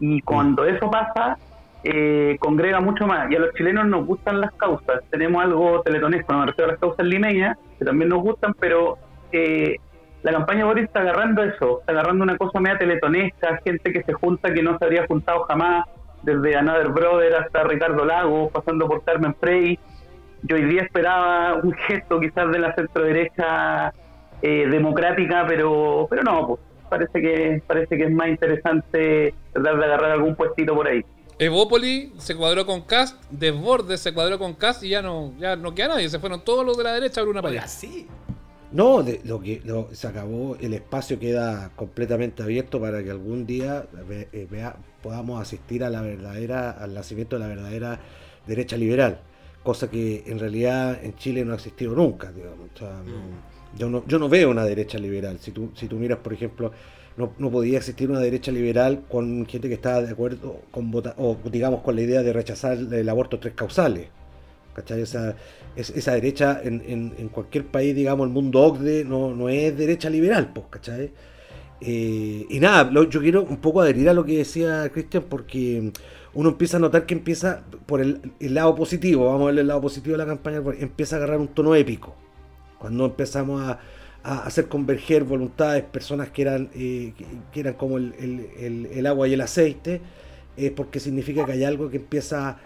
Y cuando eso pasa, eh, congrega mucho más. Y a los chilenos nos gustan las causas. Tenemos algo teletonesco, no me refiero a las causas limeñas, que también nos gustan, pero eh, la campaña Boris está agarrando eso, está agarrando una cosa media teletonesca, gente que se junta que no se habría juntado jamás, desde Another Brother hasta Ricardo Lago, pasando por Carmen Frey. Yo hoy día esperaba un gesto quizás de la centro derecha eh, democrática, pero pero no, pues, parece que parece que es más interesante tratar de agarrar algún puestito por ahí. Evópoli se cuadró con Cast, Desbordes se cuadró con Cast y ya no, ya no queda nadie. Se fueron todos los de la derecha a una allá. Sí. No, de, lo que se acabó, el espacio queda completamente abierto para que algún día eh, vea, podamos asistir a la verdadera, al nacimiento de la verdadera derecha liberal, cosa que en realidad en Chile no ha existido nunca. Digamos. Mm. yo, no, yo no veo una derecha liberal. Si tú, si tú miras, por ejemplo, no, no, podía existir una derecha liberal con gente que estaba de acuerdo con o digamos con la idea de rechazar el aborto tres causales. ¿Cachai? Esa, esa derecha en, en, cualquier país, digamos, el mundo OCDE no, no es derecha liberal, pues, ¿cachai? Eh, y nada, yo quiero un poco adherir a lo que decía Cristian porque uno empieza a notar que empieza por el, lado positivo, vamos a ver el lado positivo de la campaña, empieza a agarrar un tono épico. Cuando empezamos a, a hacer converger voluntades, personas que eran, eh, que, eran como el, agua y el aceite, es porque significa que hay algo que empieza a,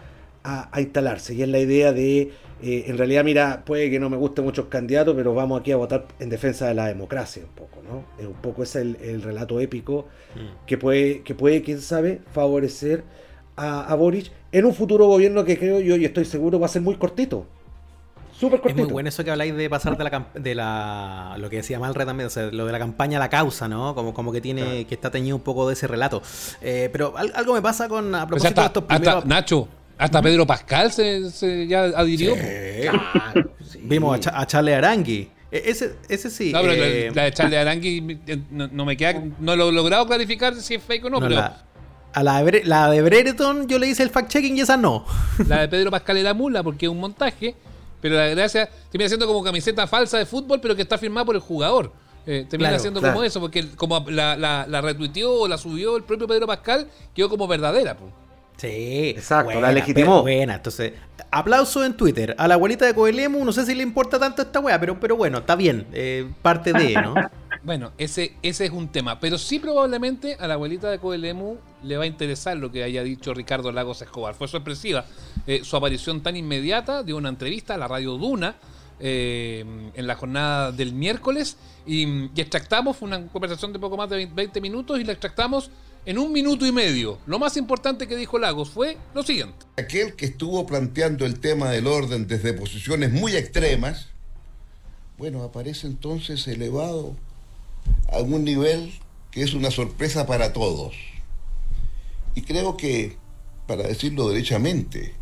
instalarse. Y es la idea de, eh, en realidad, mira, puede que no me gusten muchos candidatos, pero vamos aquí a votar en defensa de la democracia un poco, ¿no? Es un poco ese el, relato épico mm. que, puede, que puede, quién sabe, favorecer a, a Boric en un futuro gobierno que creo yo y estoy seguro va a ser muy cortito. Es muy bueno eso que habláis de pasar de la, de la lo que decía Malre también, o sea, lo de la campaña a la causa, ¿no? Como, como que tiene, que está teñido un poco de ese relato. Eh, pero algo me pasa con a propósito de estos primeros... Nacho, hasta Pedro Pascal se, ya adhirió. Vimos a, Charlie Arangui. E, ese, ese sí. No, pero eh, la, de Charlie Arangui eh, no, me queda. No lo he logrado clarificar si es fake o no, pero. a la de, la de Brereton yo le hice el fact-checking y esa no. La de Pedro Pascal era mula porque es un montaje. Pero la gracia termina siendo como camiseta falsa de fútbol, pero que está firmada por el jugador. Eh, termina siendo como eso, porque como la, la, retuiteó o la subió el propio Pedro Pascal, quedó como verdadera. Sí, exacto, la legitimó. Buena, entonces, aplauso en Twitter. A la abuelita de Coelemu, no sé si le importa tanto esta wea, pero, pero bueno, está bien, eh, parte de, ¿no? Bueno, ese, ese es un tema. Pero sí probablemente a la abuelita de Coelemu le va a interesar lo que haya dicho Ricardo Lagos Escobar. Fue sorpresiva eh, su aparición tan inmediata de una entrevista a la radio Duna eh, en la jornada del miércoles y, extractamos una conversación de poco más de 20 minutos y la extractamos en un minuto y medio. Lo más importante que dijo Lagos fue lo siguiente. Aquel que estuvo planteando el tema del orden desde posiciones muy extremas, bueno, aparece entonces elevado a un nivel que es una sorpresa para todos. Y creo que, para decirlo derechamente,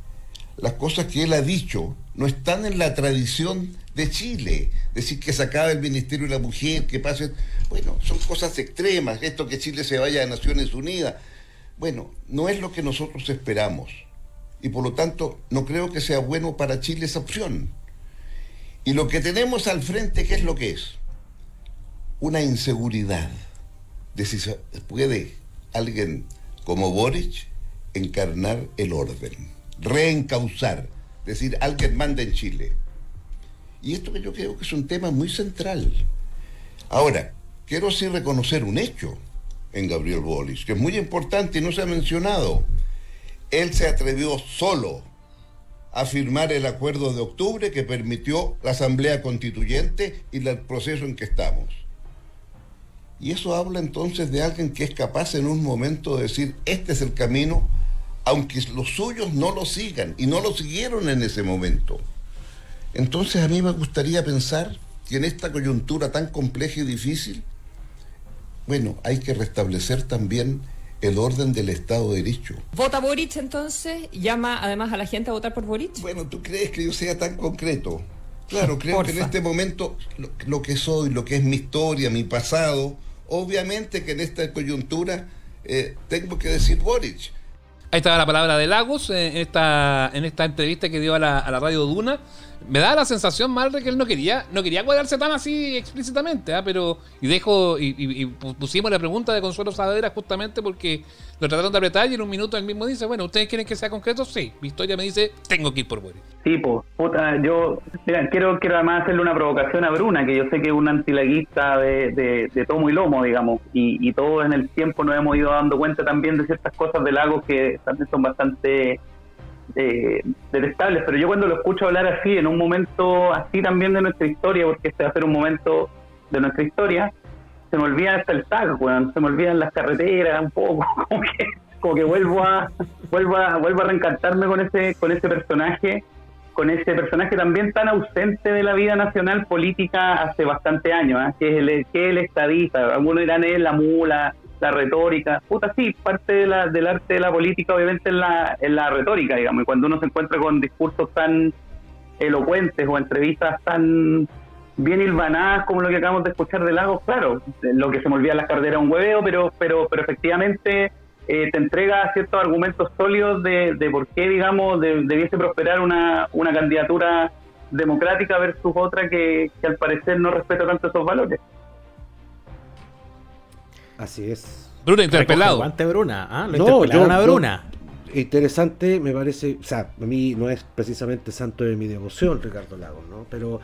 las cosas que él ha dicho no están en la tradición de Chile. Decir que se acabe el Ministerio de la Mujer, que pase... Bueno, son cosas extremas. Esto que Chile se vaya a Naciones Unidas. Bueno, no es lo que nosotros esperamos. Y por lo tanto, no creo que sea bueno para Chile esa opción. Y lo que tenemos al frente, ¿qué es lo que es? una inseguridad de si puede alguien como Boric encarnar el orden, reencauzar, decir, alguien manda en Chile. Y esto que yo creo que es un tema muy central. Ahora, quiero sí reconocer un hecho en Gabriel Boric, que es muy importante y no se ha mencionado. Él se atrevió solo a firmar el acuerdo de octubre que permitió la Asamblea Constituyente y el proceso en que estamos. Y eso habla entonces de alguien que es capaz en un momento de decir, este es el camino, aunque los suyos no lo sigan y no lo siguieron en ese momento. Entonces a mí me gustaría pensar que en esta coyuntura tan compleja y difícil, bueno, hay que restablecer también el orden del Estado de Derecho. ¿Vota Boric entonces? ¿Llama además a la gente a votar por Boric? Bueno, ¿tú crees que yo sea tan concreto? Claro, creo Porfa. que en este momento lo, lo que soy, lo que es mi historia, mi pasado, obviamente que en esta coyuntura eh, tengo que decir Boric. Ahí estaba la palabra de Lagos eh, en esta, en esta entrevista que dio a la, a la radio Duna. Me da la sensación, Malre, que él no quería, no quería cuadrarse tan así explícitamente, ¿ah? pero y dejo y, y- y pusimos la pregunta de Consuelo Saavedra justamente porque lo trataron de apretar y en un minuto él mismo dice, bueno, ¿ustedes quieren que sea concreto? Sí. Mi historia me dice, tengo que ir por Boris. Sí, pues, puta, yo, mira, quiero, quiero además hacerle una provocación a Bruna, que yo sé que es un antilaguista de, de, de tomo y lomo, digamos, y, y todos en el tiempo nos hemos ido dando cuenta también de ciertas cosas de Lagos que también son bastante eh, detestables, pero yo cuando lo escucho hablar así, en un momento así también de nuestra historia, porque este va a ser un momento de nuestra historia, se me olvida hasta el tag, weón, se me olvidan las carreteras un poco, como que, como que vuelvo a, vuelvo a, vuelvo a reencantarme con ese, con ese personaje, con ese personaje también tan ausente de la vida nacional política hace bastante años, ¿ah? que es el, que el estadista, algunos dirán es la mula, la retórica, puta sí, parte de la, del arte de la política obviamente es la, es la retórica, digamos, y cuando uno se encuentra con discursos tan elocuentes o entrevistas tan bien hilvanadas como lo que acabamos de escuchar de Lagos, claro, lo que se me olvida las carreras un hueveo, pero, pero, pero efectivamente eh, te entrega ciertos argumentos sólidos de, de por qué, digamos, de- debiese prosperar una, una candidatura democrática versus otra que, que al parecer no respeta tanto esos valores. Así es. Bruna, interpelado. Guante Bruna, ¿ah? Lo No, interpelaron yo- a yo- Bruna. interesante, me parece, o sea, a mí no es precisamente santo de mi devoción Ricardo Lagos, ¿no? Pero,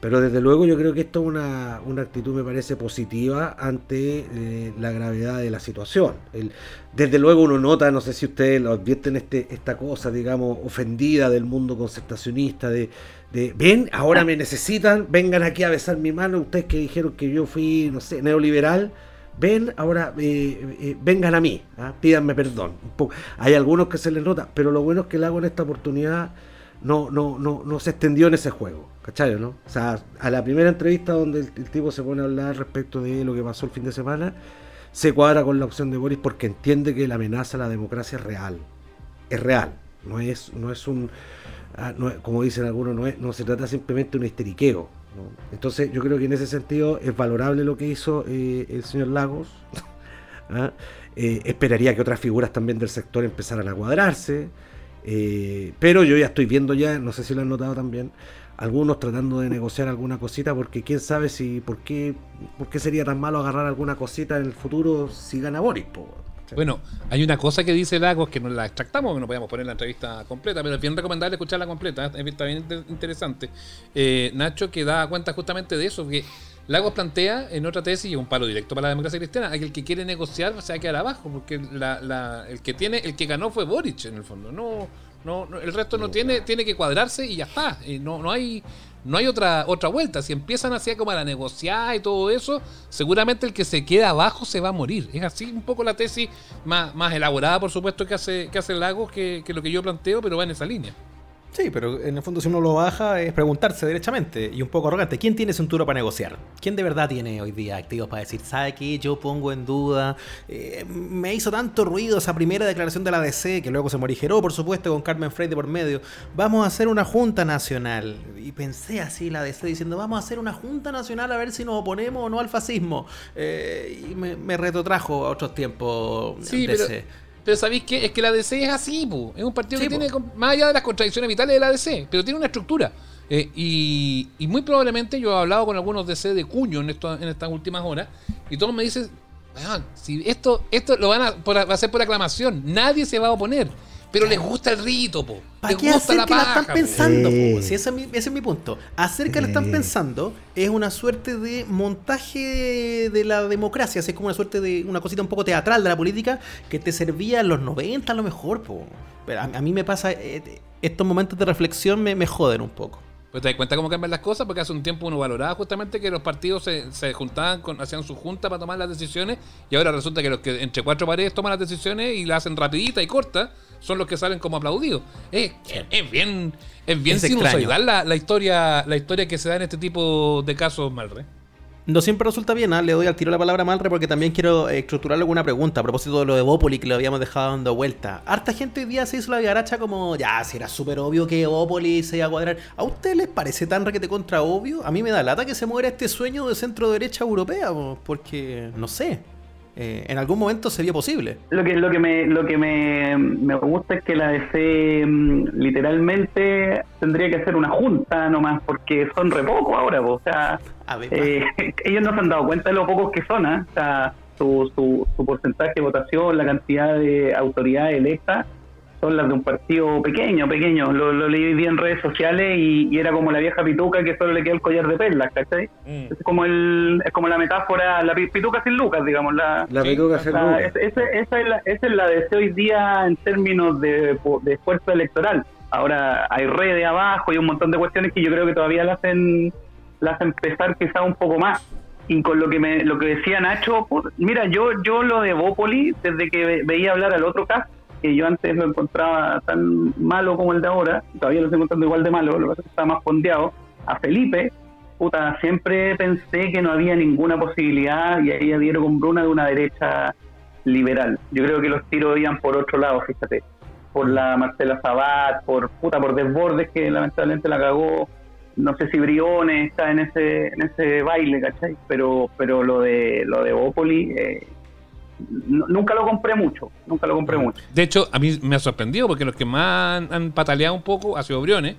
pero desde luego yo creo que esto es una, una actitud, me parece, positiva ante eh, la gravedad de la situación. El- desde luego uno nota, no sé si ustedes lo advierten, este, esta cosa, digamos, ofendida del mundo concertacionista, de, de, ven, ahora me necesitan, vengan aquí a besar mi mano, ustedes que dijeron que yo fui, no sé, neoliberal, ven, ahora eh, eh, vengan a mí, ¿ah? pídanme perdón. Hay algunos que se les nota, pero lo bueno es que el hago en esta oportunidad no, no, no, no se extendió en ese juego, ¿cachai? ¿no? O sea, a la primera entrevista donde el, tipo se pone a hablar respecto de lo que pasó el fin de semana, se cuadra con la opción de Boris porque entiende que la amenaza a la democracia es real. Es real. No es, no es un, ah, no como dicen algunos, no, es, no se trata simplemente de un histeriqueo. Entonces yo creo que en ese sentido es valorable lo que hizo eh, el señor Lagos. ¿ah? Eh, esperaría que otras figuras también del sector empezaran a cuadrarse. eh, pero yo ya estoy viendo ya, no sé si lo han notado también, algunos tratando de negociar alguna cosita, porque quién sabe si, por qué, por qué sería tan malo agarrar alguna cosita en el futuro si gana Boris. Bueno, hay una cosa que dice Lagos que no la extractamos, que no podíamos poner la entrevista completa, pero es bien recomendable escucharla completa, está bien inter- interesante. Eh, Nacho que da cuenta justamente de eso, que Lagos plantea en otra tesis, y es un palo directo para la democracia cristiana, que el que quiere negociar se va a quedar abajo, porque la- la- el que tiene, el que ganó fue Boric en el fondo, no, no, no, el resto no tiene, tiene que cuadrarse y ya está, eh, no, no hay no hay otra otra vuelta. Si empiezan así como a la negociar y todo eso, seguramente el que se queda abajo se va a morir. Es así un poco la tesis más, más elaborada, por supuesto, que hace, que hace Lagos que, que lo que yo planteo, pero va en esa línea. Sí, pero en el fondo si uno lo baja es preguntarse derechamente y un poco arrogante, ¿quién tiene cintura para negociar? ¿Quién de verdad tiene hoy día activos para decir, ¿sabe qué? Yo pongo en duda, eh, me hizo tanto ruido esa primera declaración de la DC, que luego se morigeró, por supuesto, con Carmen Frey de por medio, vamos a hacer una junta nacional. Y pensé así la DC diciendo, vamos a hacer una junta nacional a ver si nos oponemos o no al fascismo. Eh, y me, me retrotrajo a otros tiempos Sí, DC. pero ¿sabéis qué? Es que la DC es así, pu. es un partido Sí, que tiene, más allá de las contradicciones vitales de la DC, pero tiene una estructura. Eh, y, y muy probablemente yo he hablado con algunos DC de cuño en, esto, en estas últimas horas, y todos me dicen, "Weón, si esto, esto lo van a, por- va a ser por aclamación, nadie se va a oponer, pero les gusta el rito, po. ¿Para les qué gusta hacer la que la paja, están po. pensando? Sí. po? Si ese, es mi, ese es mi punto. Hacer que la están Sí. pensando es una suerte de montaje de la democracia. así Es como una suerte de una cosita un poco teatral de la política que te servía en los 90 a lo mejor. po. Pero a, a mí me pasa, eh, estos momentos de reflexión me, me joden un poco. Pues te das cuenta cómo cambian las cosas, porque hace un tiempo uno valoraba justamente que los partidos se, se juntaban, con, hacían su junta para tomar las decisiones, y ahora resulta que los que entre cuatro paredes toman las decisiones y las hacen rapidita y corta, son los que salen como aplaudidos. Es, es bien, es bien Es sinusoidal la, la historia, la historia que se da en este tipo de casos, Malre. No siempre resulta bien, ¿ah? le doy al tiro la palabra a Malre porque también quiero eh, estructurar alguna pregunta a propósito de lo de Bópoli que lo habíamos dejado dando vuelta. Harta gente hoy día se hizo la garacha como, ya, si era súper obvio que Bópoli se iba a cuadrar. ¿A usted les parece tan requete contra obvio? A mí me da lata que se muera este sueño de centro derecha europea, po, porque, no sé, eh, en algún momento sería posible. Lo que, lo que, me, lo que me, me gusta es que la DC mm, literalmente tendría que hacer una junta nomás, porque son re pocos ahora, po. o sea, eh, ellos no se han dado cuenta de lo pocos que son, ¿ah? o sea, su, su, su porcentaje de votación, la cantidad de autoridades electas, son las de un partido pequeño, pequeño. Lo, lo leí bien en redes sociales y, y era como la vieja pituca que solo le queda el collar de perlas, ¿cachai? Es como el, es como la metáfora, la pi- pituca sin lucas, digamos. La, La pituca sin lucas. es- esa, es la, esa es la de hoy día en términos de, de esfuerzo electoral. Ahora hay redes abajo y un montón de cuestiones que yo creo que todavía la hacen, la hacen pesar quizá un poco más. Y con lo que me, lo que decía Nacho, mira, yo, yo lo de Bópoli, desde que ve- veía hablar al otro caso, que yo antes lo encontraba tan malo como el de ahora, todavía lo estoy encontrando igual de malo, lo que pasa es que está más fondeado, a Felipe, puta, siempre pensé que no había ninguna posibilidad y ahí adhiero con Bruna de una derecha liberal. Yo creo que los tiros iban por otro lado, fíjate, por la Marcela Sabat, por puta, por Desbordes que lamentablemente la cagó, no sé si Briones está en ese en ese baile, ¿cachai? Pero pero lo de lo de Bópoli eh, nunca lo compré mucho, nunca lo compré mucho. De hecho, a mí me ha sorprendido porque los que más han, han pataleado un poco ha sido Briones,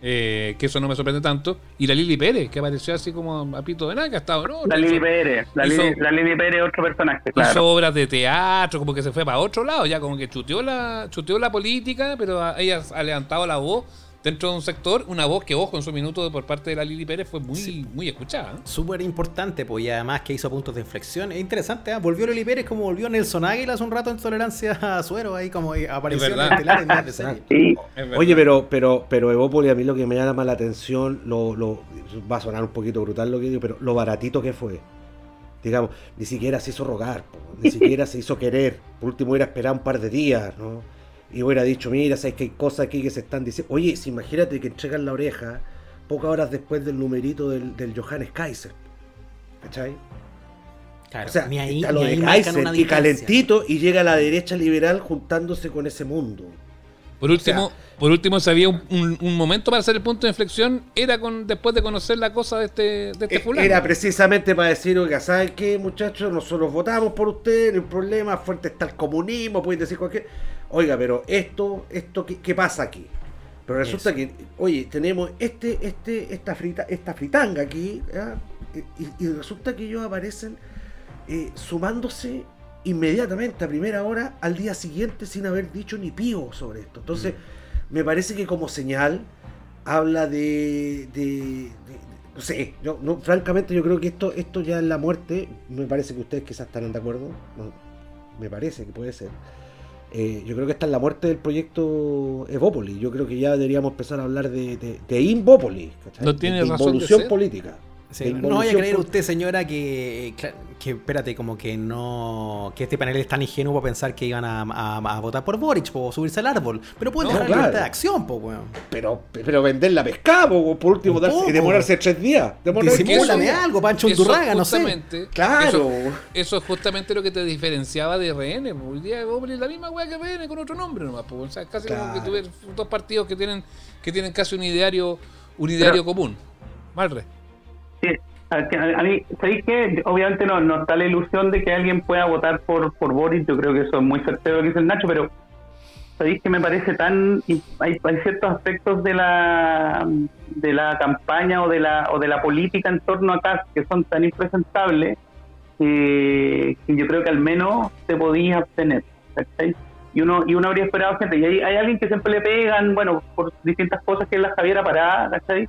eh, que eso no me sorprende tanto, y la Lili Pérez, que apareció así como a pito de nada, que ha estado, ¿no? La Lili Pérez, la hizo- Lili, la Lili Pérez otro personaje, claro. Hizo obras de teatro, como que se fue para otro lado, ya como que chuteó la, chuteó la política, pero ella ha levantado la voz dentro de un sector, una voz que, ojo, en su minuto por parte de la Lili Pérez fue muy, muy escuchada. ¿eh? Súper importante, pues, y además que hizo puntos de inflexión. Es interesante, ¿ah? volvió Lili Pérez como volvió Nelson Águila hace un rato en Tolerancia a Suero, ahí como apareció en verdad. el en de serie. Oye, pero, pero, pero Evópolis a mí lo que me llama la atención, lo, lo, va a sonar un poquito brutal lo que digo, pero lo baratito que fue. Digamos, ni siquiera se hizo rogar, po, ni siquiera se hizo querer. Por último, hubiera esperado un par de días, ¿no? Y hubiera dicho, mira, sabes que hay cosas aquí que se están diciendo. Oye, si imagínate que entregan la oreja pocas horas después del numerito del, del Johannes Kaiser. ¿Cachai? Claro, o sea, ni ahí- está lo ni de ahí Kaiser una y calentito y llega la derecha liberal juntándose con ese mundo. Por último, por último, si había un, un- un momento para hacer el punto de inflexión, era con después de conocer la cosa de este, de este fulano. Era precisamente para decir, oiga, ¿saben qué, muchachos? Nosotros votamos por usted, no hay problema, fuerte está el comunismo, pueden decir cualquier... Oiga, pero esto, esto ¿qué, qué pasa aquí? Pero resulta que, oye, tenemos este, este, esta frita, esta fritanga aquí, y, y resulta que ellos aparecen eh, sumándose inmediatamente a primera hora al día siguiente sin haber dicho ni pío sobre esto. Entonces, me parece que como señal habla de, de- de- no sé, yo, no, francamente yo creo que esto, esto ya es la muerte, me parece que ustedes quizás estarán de acuerdo, no, me parece que puede ser. Eh, yo creo que esta es la muerte del proyecto Evópolis. Yo creo que ya deberíamos empezar a hablar de, de, de Invópolis, ¿cachai? No tiene de, razón ser. política. Sí, no vaya a creer usted, señora, que, que, espérate, como que no, que este panel es tan ingenuo para pensar que iban a, a- a votar por Boric o subirse al árbol. Pero pueden No, dejar claro. libertad de acción, po, weón. Pero, pero vender la pescada, po, por último, y demorarse tres días. Demorarse Disimúlame algo, Pancho Undurraga, no sé. Claro. Eso, eso es justamente lo que te diferenciaba de RN. po. Hoy día es la misma weá que RN con otro nombre nomás. po. O sea, es casi como que Claro. tuvieras dos partidos que tienen, que tienen casi un ideario, un ideario común. Malre. Sí, a, mí, ¿sabéis qué? Obviamente no, no está la ilusión de que alguien pueda votar por, por Boris, yo creo que eso es muy certero lo que dice el Nacho, pero ¿sabéis que me parece tan... Hay, hay ciertos aspectos de la de la campaña o de la o de la política en torno a Kass que son tan impresentables que, que yo creo que al menos te podías abstener, ¿cachai? Y uno, y uno habría esperado gente, y hay, hay alguien que siempre le pegan, bueno, por distintas cosas, que es la Javiera Parada, ¿cachai?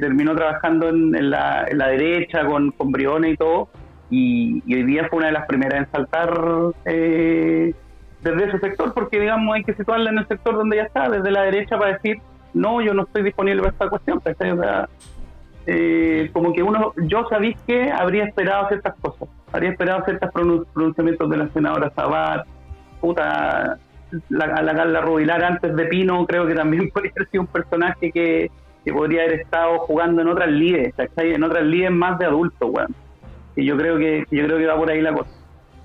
Terminó trabajando en, la, en la derecha con, con Briones y todo, y, hoy día fue una de las primeras en saltar eh, desde ese sector, porque digamos hay que situarla en el sector donde ya está, desde la derecha para decir, no, yo no estoy disponible para esta cuestión. O eh, como que uno, yo sabéis que habría esperado ciertas cosas, habría esperado ciertos pronun- pronunciamientos de la senadora Sabat, puta, la, la Rubilar antes de Pino, creo que también podría sido un personaje que, que podría haber estado jugando en otras ¿cachai? En otras lides más de adultos, weón. Y yo creo que, yo creo que va por ahí la cosa.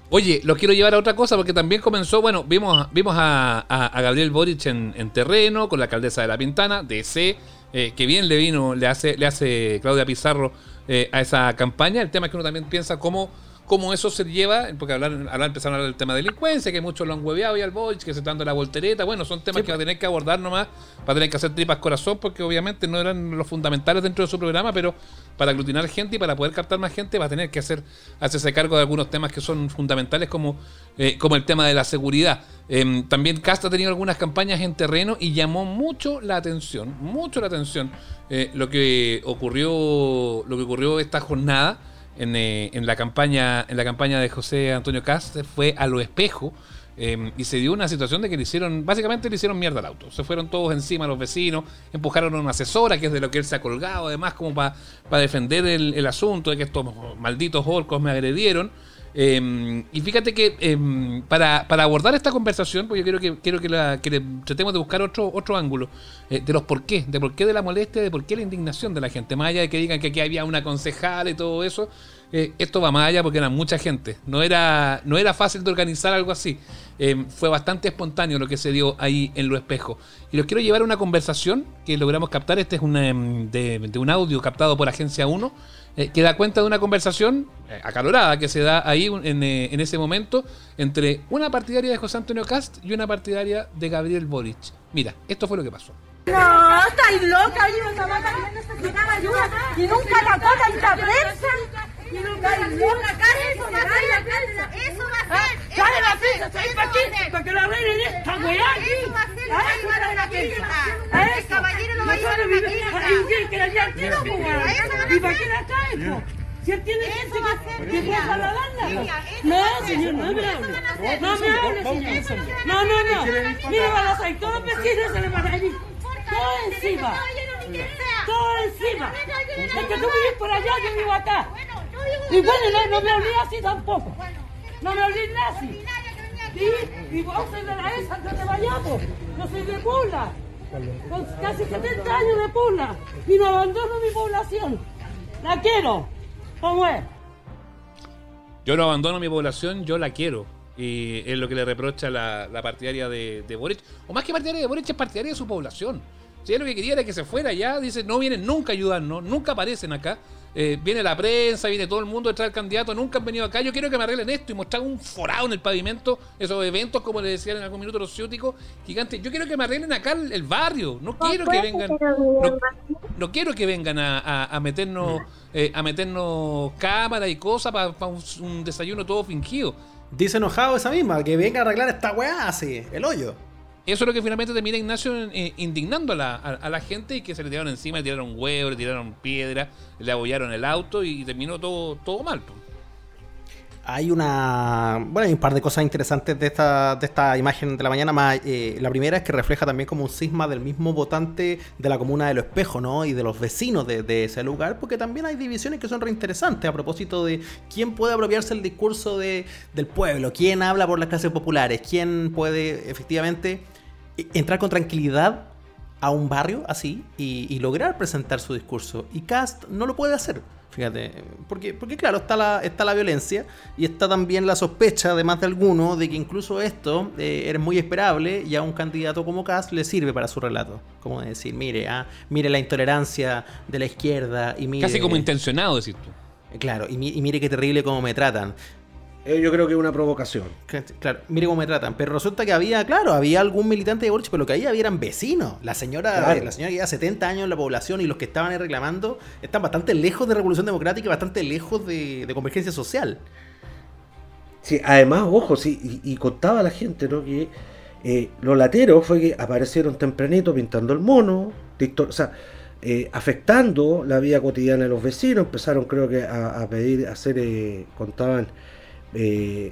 Oye, lo quiero llevar a otra cosa porque también comenzó, bueno, vimos, vimos a, a- Gabriel Boric en, en terreno con la alcaldesa de La Pintana, DC, eh, que bien le vino, le hace, le hace Claudia Pizarro eh, a esa campaña. El tema es que uno también piensa cómo, cómo eso se lleva, porque hablar, hablar, empezaron a hablar del tema de delincuencia, que muchos lo han hueveado y al Boric, que se está dando la voltereta. Bueno, son temas que va a tener que abordar nomás, va a tener que hacer tripas corazón, porque obviamente no eran los fundamentales dentro de su programa, pero para aglutinar gente y para poder captar más gente va a tener que hacer hacerse cargo de algunos temas que son fundamentales como, eh, como el tema de la seguridad. Em, también Casta ha tenido algunas campañas en terreno y llamó mucho la atención, mucho la atención eh, lo que ocurrió, lo que ocurrió esta jornada en, eh, en la campaña, en la campaña de José Antonio Cast fue a lo espejo. eh, y se dio una situación de que le hicieron, básicamente le hicieron mierda al auto. Se fueron todos encima los vecinos, empujaron a una asesora, que es de lo que él se ha colgado, además, como para defender el, el asunto de que estos malditos orcos me agredieron. Eh, y fíjate que eh, para, para abordar esta conversación, pues yo quiero que, quiero que, la, que tratemos de buscar otro, otro ángulo eh, de los por qué, de por qué de la molestia, de por qué la indignación de la gente. Más allá de que digan que aquí había una concejal y todo eso, eh, esto va más allá porque era mucha gente. No era, no era fácil de organizar algo así. Eh, fue bastante espontáneo lo que se dio ahí en lo espejo. Y los quiero llevar a una conversación que logramos captar. Este es una, em, de, de un audio captado por Agencia 1 eh, que da cuenta de una conversación eh, acalorada que se da ahí en, eh, en ese momento entre una partidaria de José Antonio Cast y una partidaria de Gabriel Boric. Mira, esto fue lo que pasó. No, estáis loca, ayuda y nunca la prensa. No eso a la la prensa. prensa. A El eso. caballero no va a Nosotros llevar una vivimos- prensa. Ay, ¿quién quiere hallar tiro, Sí, pues, la pues? Si él tiene gente que, que pueda No, señor, no me hable. No me hable, señor. No, no, no. Mira, van a salir todos los vecinos se le van a ir. Todo encima. Todo encima. Es que tú vivís por allá, yo vivo acá. Y bueno, no, no me olvides así tampoco. No me olvides así. Y, y vos sois de la ESA, no te vayamos. Yo soy de Pula. Con casi 70 años de Pula. Y no abandono mi población. La quiero. ¿Cómo es? Yo no abandono mi población, yo la quiero. Y es lo que le reprocha la, la partidaria de, de Boric. O más que partidaria de Boric, es partidaria de su población. Si él lo que quería era que se fuera ya, dice, no vienen nunca a ayudarnos, nunca aparecen acá. Eh, viene la prensa, viene todo el mundo detrás del candidato, nunca han venido acá. Yo quiero que me arreglen esto y mostrar un forado en el pavimento, esos eventos, como le decían en algún minuto los ciúticos, gigantes. Yo quiero que me arreglen acá el, el barrio, no quiero que vengan. No, no quiero que vengan a, a- a meternos eh, a meternos cámara y cosas para un, un desayuno todo fingido. Dice enojado esa misma, que venga a arreglar esta weá así, el hoyo. Eso es lo que finalmente termina Ignacio eh, indignando a la, a- a la gente y que se le tiraron encima, le tiraron huevos, le tiraron piedra, le abollaron el auto y terminó todo, todo mal. po. Hay una. Bueno, hay un par de cosas interesantes de esta, de esta imagen de la mañana. Eh, la primera es que refleja también como un cisma del mismo votante de la comuna de Lo Espejo, ¿no? Y de los vecinos de, de ese lugar, porque también hay divisiones que son reinteresantes a propósito de quién puede apropiarse el discurso de, del pueblo, quién habla por las clases populares, quién puede efectivamente eh, entrar con tranquilidad a un barrio así y, y lograr presentar su discurso. Y Cast no lo puede hacer. Fíjate, porque, porque claro, está la, está la violencia y está también la sospecha de más de alguno de que incluso esto eh, es muy esperable y a un candidato como Cast le sirve para su relato. Como decir, mire, ah, mire la intolerancia de la izquierda y mire... Casi como intencionado, decís tú. Claro, y, y mire qué terrible cómo me tratan. Eh, yo creo que es una provocación. Claro, mire cómo me tratan. Pero resulta que había, claro, había algún militante de Boric, pero lo que había, había eran vecinos. La señora, Claro. la señora que lleva 70 años en la población y los que estaban ahí reclamando están bastante lejos de Revolución Democrática y bastante lejos de, de convergencia social. Sí, además, ojo, sí, y, y contaba la gente, ¿no? Que eh, lo latero fue que aparecieron tempranito pintando el mono, o sea, eh, afectando la vida cotidiana de los vecinos, empezaron creo que a, a pedir, a hacer, eh, contaban, eh,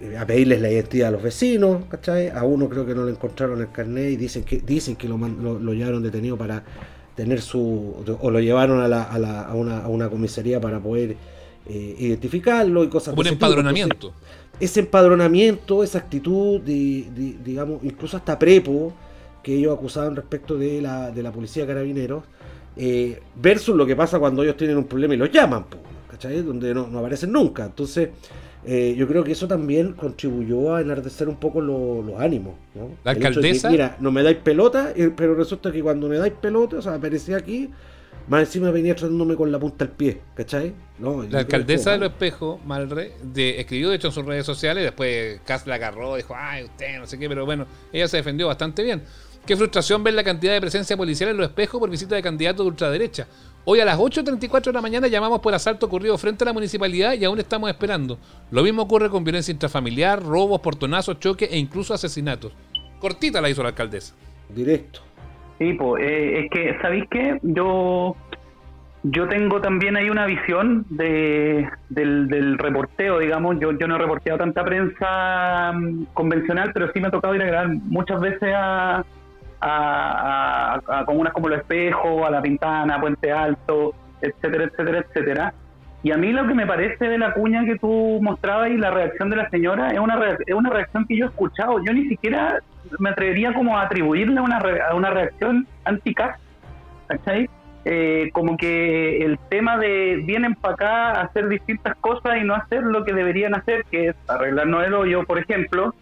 eh, a pedirles la identidad a los vecinos, ¿cachai? A uno creo que no le encontraron el carnet y dicen que dicen que lo, lo, lo llevaron detenido para tener su o lo llevaron a, la, a, la, a, una, a una comisaría para poder eh, identificarlo y cosas Como un empadronamiento. ese empadronamiento, esa actitud, de, de, digamos, incluso hasta prepo, que ellos acusaban respecto de la, de la policía de carabineros, eh, versus lo que pasa cuando ellos tienen un problema y los llaman, ¿cachai? Donde no, no aparecen nunca. Entonces, eh, yo creo que eso también contribuyó a enardecer un poco lo, los ánimos. ¿no? La alcaldesa. Que, mira, no me dais pelota, eh, pero resulta que cuando me dais pelota, o sea, aparecía aquí, más encima venía tratándome con la punta del pie, ¿cachai? No, la alcaldesa de Los Espejos, Malre, de, escribió de hecho en sus redes sociales, después Cas la agarró, dijo, ay, usted, no sé qué, pero bueno, ella se defendió bastante bien. Qué frustración ver la cantidad de presencia policial en Los Espejos por visita de candidatos de ultraderecha. Hoy a las 8.34 de la mañana llamamos por asalto ocurrido frente a la municipalidad y aún estamos esperando. Lo mismo ocurre con violencia intrafamiliar, robos, portonazos, choques e incluso asesinatos. Cortita la hizo la alcaldesa. Directo. Sí, pues, eh, es que, ¿sabéis qué? Yo, yo tengo también ahí una visión de, del, del reporteo, digamos. Yo, yo no he reporteado tanta prensa um, convencional, pero sí me ha tocado ir a grabar muchas veces a, a, a, a comunas como Los Espejos, a La Pintana, Puente Alto, etcétera, etcétera, etcétera. Y a mí lo que me parece de la cuña que tú mostrabas y la reacción de la señora es una, es una reacción que yo he escuchado. Yo ni siquiera me atrevería como a atribuirle una, a una reacción anti-CAS, ¿cachai? Eh, como que el tema de vienen para acá a hacer distintas cosas y no hacer lo que deberían hacer, que es arreglarnos el hoyo, por ejemplo,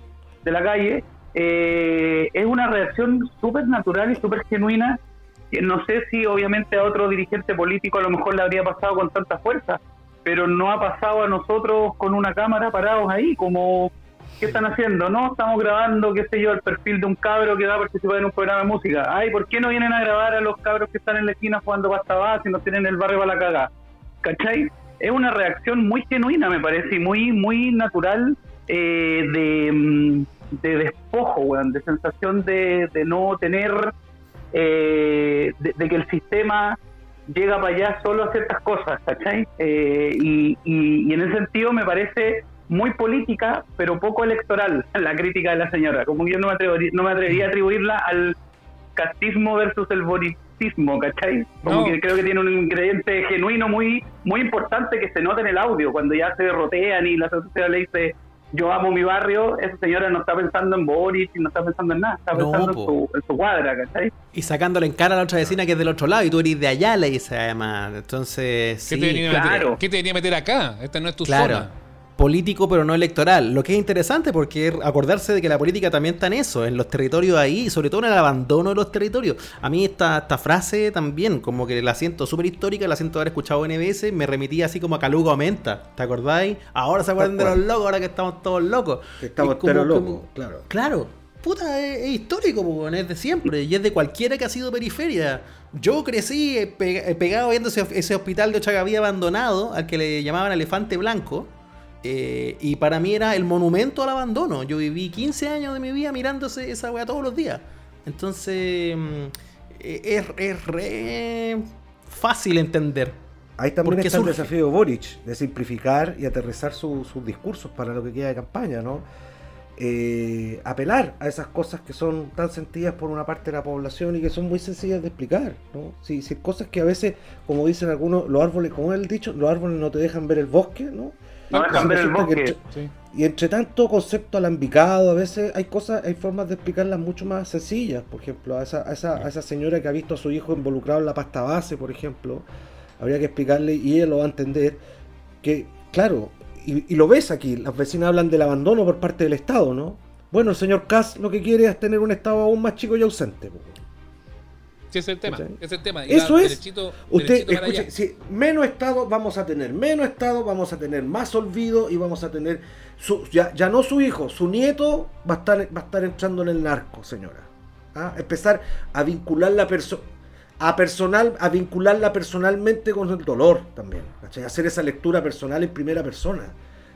de la calle, eh, es una reacción súper natural y súper genuina no sé si obviamente a otro dirigente político a lo mejor le habría pasado con tanta fuerza, pero no ha pasado a nosotros con una cámara parados ahí, como ¿qué están haciendo? No, estamos grabando, qué sé yo, el perfil de un cabro que va a participar en un programa de música. Ay, ¿por qué no vienen a grabar a los cabros que están en la esquina jugando pasta base y no tienen el barrio para la caga? ¿Cachai? Es una reacción muy genuina, me parece, y muy, muy natural eh, de, de, despojo, weón, de sensación de, de no tener, eh, de, de, que el sistema llega para allá solo a ciertas cosas, ¿cachai? Eh, y, y, y en ese sentido me parece muy política, pero poco electoral, la crítica de la señora. Como que yo no me, atrevería, no me atrevería a atribuirla al castismo versus el boricismo, ¿cachai? Como No. que creo que tiene un ingrediente genuino muy muy importante que se nota en el audio, cuando ya se derrotean y la sociedad le dice yo amo mi barrio, esa señora no está pensando en Boris y no está pensando en nada, está No, pensando en, su, en su cuadra, ¿cachai? Y sacándole en cara a la otra vecina que es del otro lado y tú eres de allá, le dice además. Entonces, ¿Qué, sí, te venía a meter, claro. ¿Qué te venía a meter acá? Esta no es tu Claro. zona. Político, pero no electoral. Lo que es interesante porque es acordarse de que la política también está en eso, en los territorios ahí, y sobre todo en el abandono de los territorios. A mí esta, esta frase también, como que la siento súper histórica, la siento haber escuchado en NBS, me remitía así como a Calugo Aumenta. ¿Te acordáis? Ahora se acuerdan de los locos, ahora que estamos todos locos. Estamos como- locos, claro. Claro, puta, es, es histórico, weón, es de siempre, y es de cualquiera que ha sido periferia. Yo crecí eh, eh, pegado viendo ese, ese hospital de Ochagavía abandonado, al que le llamaban Elefante Blanco, eh, y para mí era el monumento al abandono. Yo viví 15 años de mi vida mirándose esa weá todos los días. Entonces, mm, eh, es, es re fácil entender. Ahí también está el surge. desafío de Boric, de simplificar y aterrizar su- sus discursos para lo que queda de campaña, ¿no? Eh, apelar a esas cosas que son tan sentidas por una parte de la población y que son muy sencillas de explicar, ¿no? Sí, sí, cosas que a veces, como dicen algunos, los árboles, como el dicho, los árboles no te dejan ver el bosque, ¿no? No dejan ver el bosque. entre- y entre tanto concepto alambicado, a veces hay cosas, hay formas de explicarlas mucho más sencillas. Por ejemplo, a esa, a esa, a esa señora que ha visto a su hijo involucrado en la pasta base, por ejemplo, habría que explicarle y ella lo va a entender que, claro, y, y lo ves aquí, las vecinas hablan del abandono por parte del Estado, ¿no? Bueno, el señor Kass lo que quiere es tener un Estado aún más chico y ausente. po. Sí, es el tema. Es el tema. Y Eso va es. derechito- Usted derechito escuche, si menos Estado vamos a tener, menos Estado vamos a tener más olvido y vamos a tener su, ya, ya no su hijo, su nieto va a estar, va a estar entrando en el narco, señora. ¿Ah? Empezar a vincular la persona a personal, a vincularla personalmente con el dolor también, ¿cachai? hacer esa lectura personal en primera persona.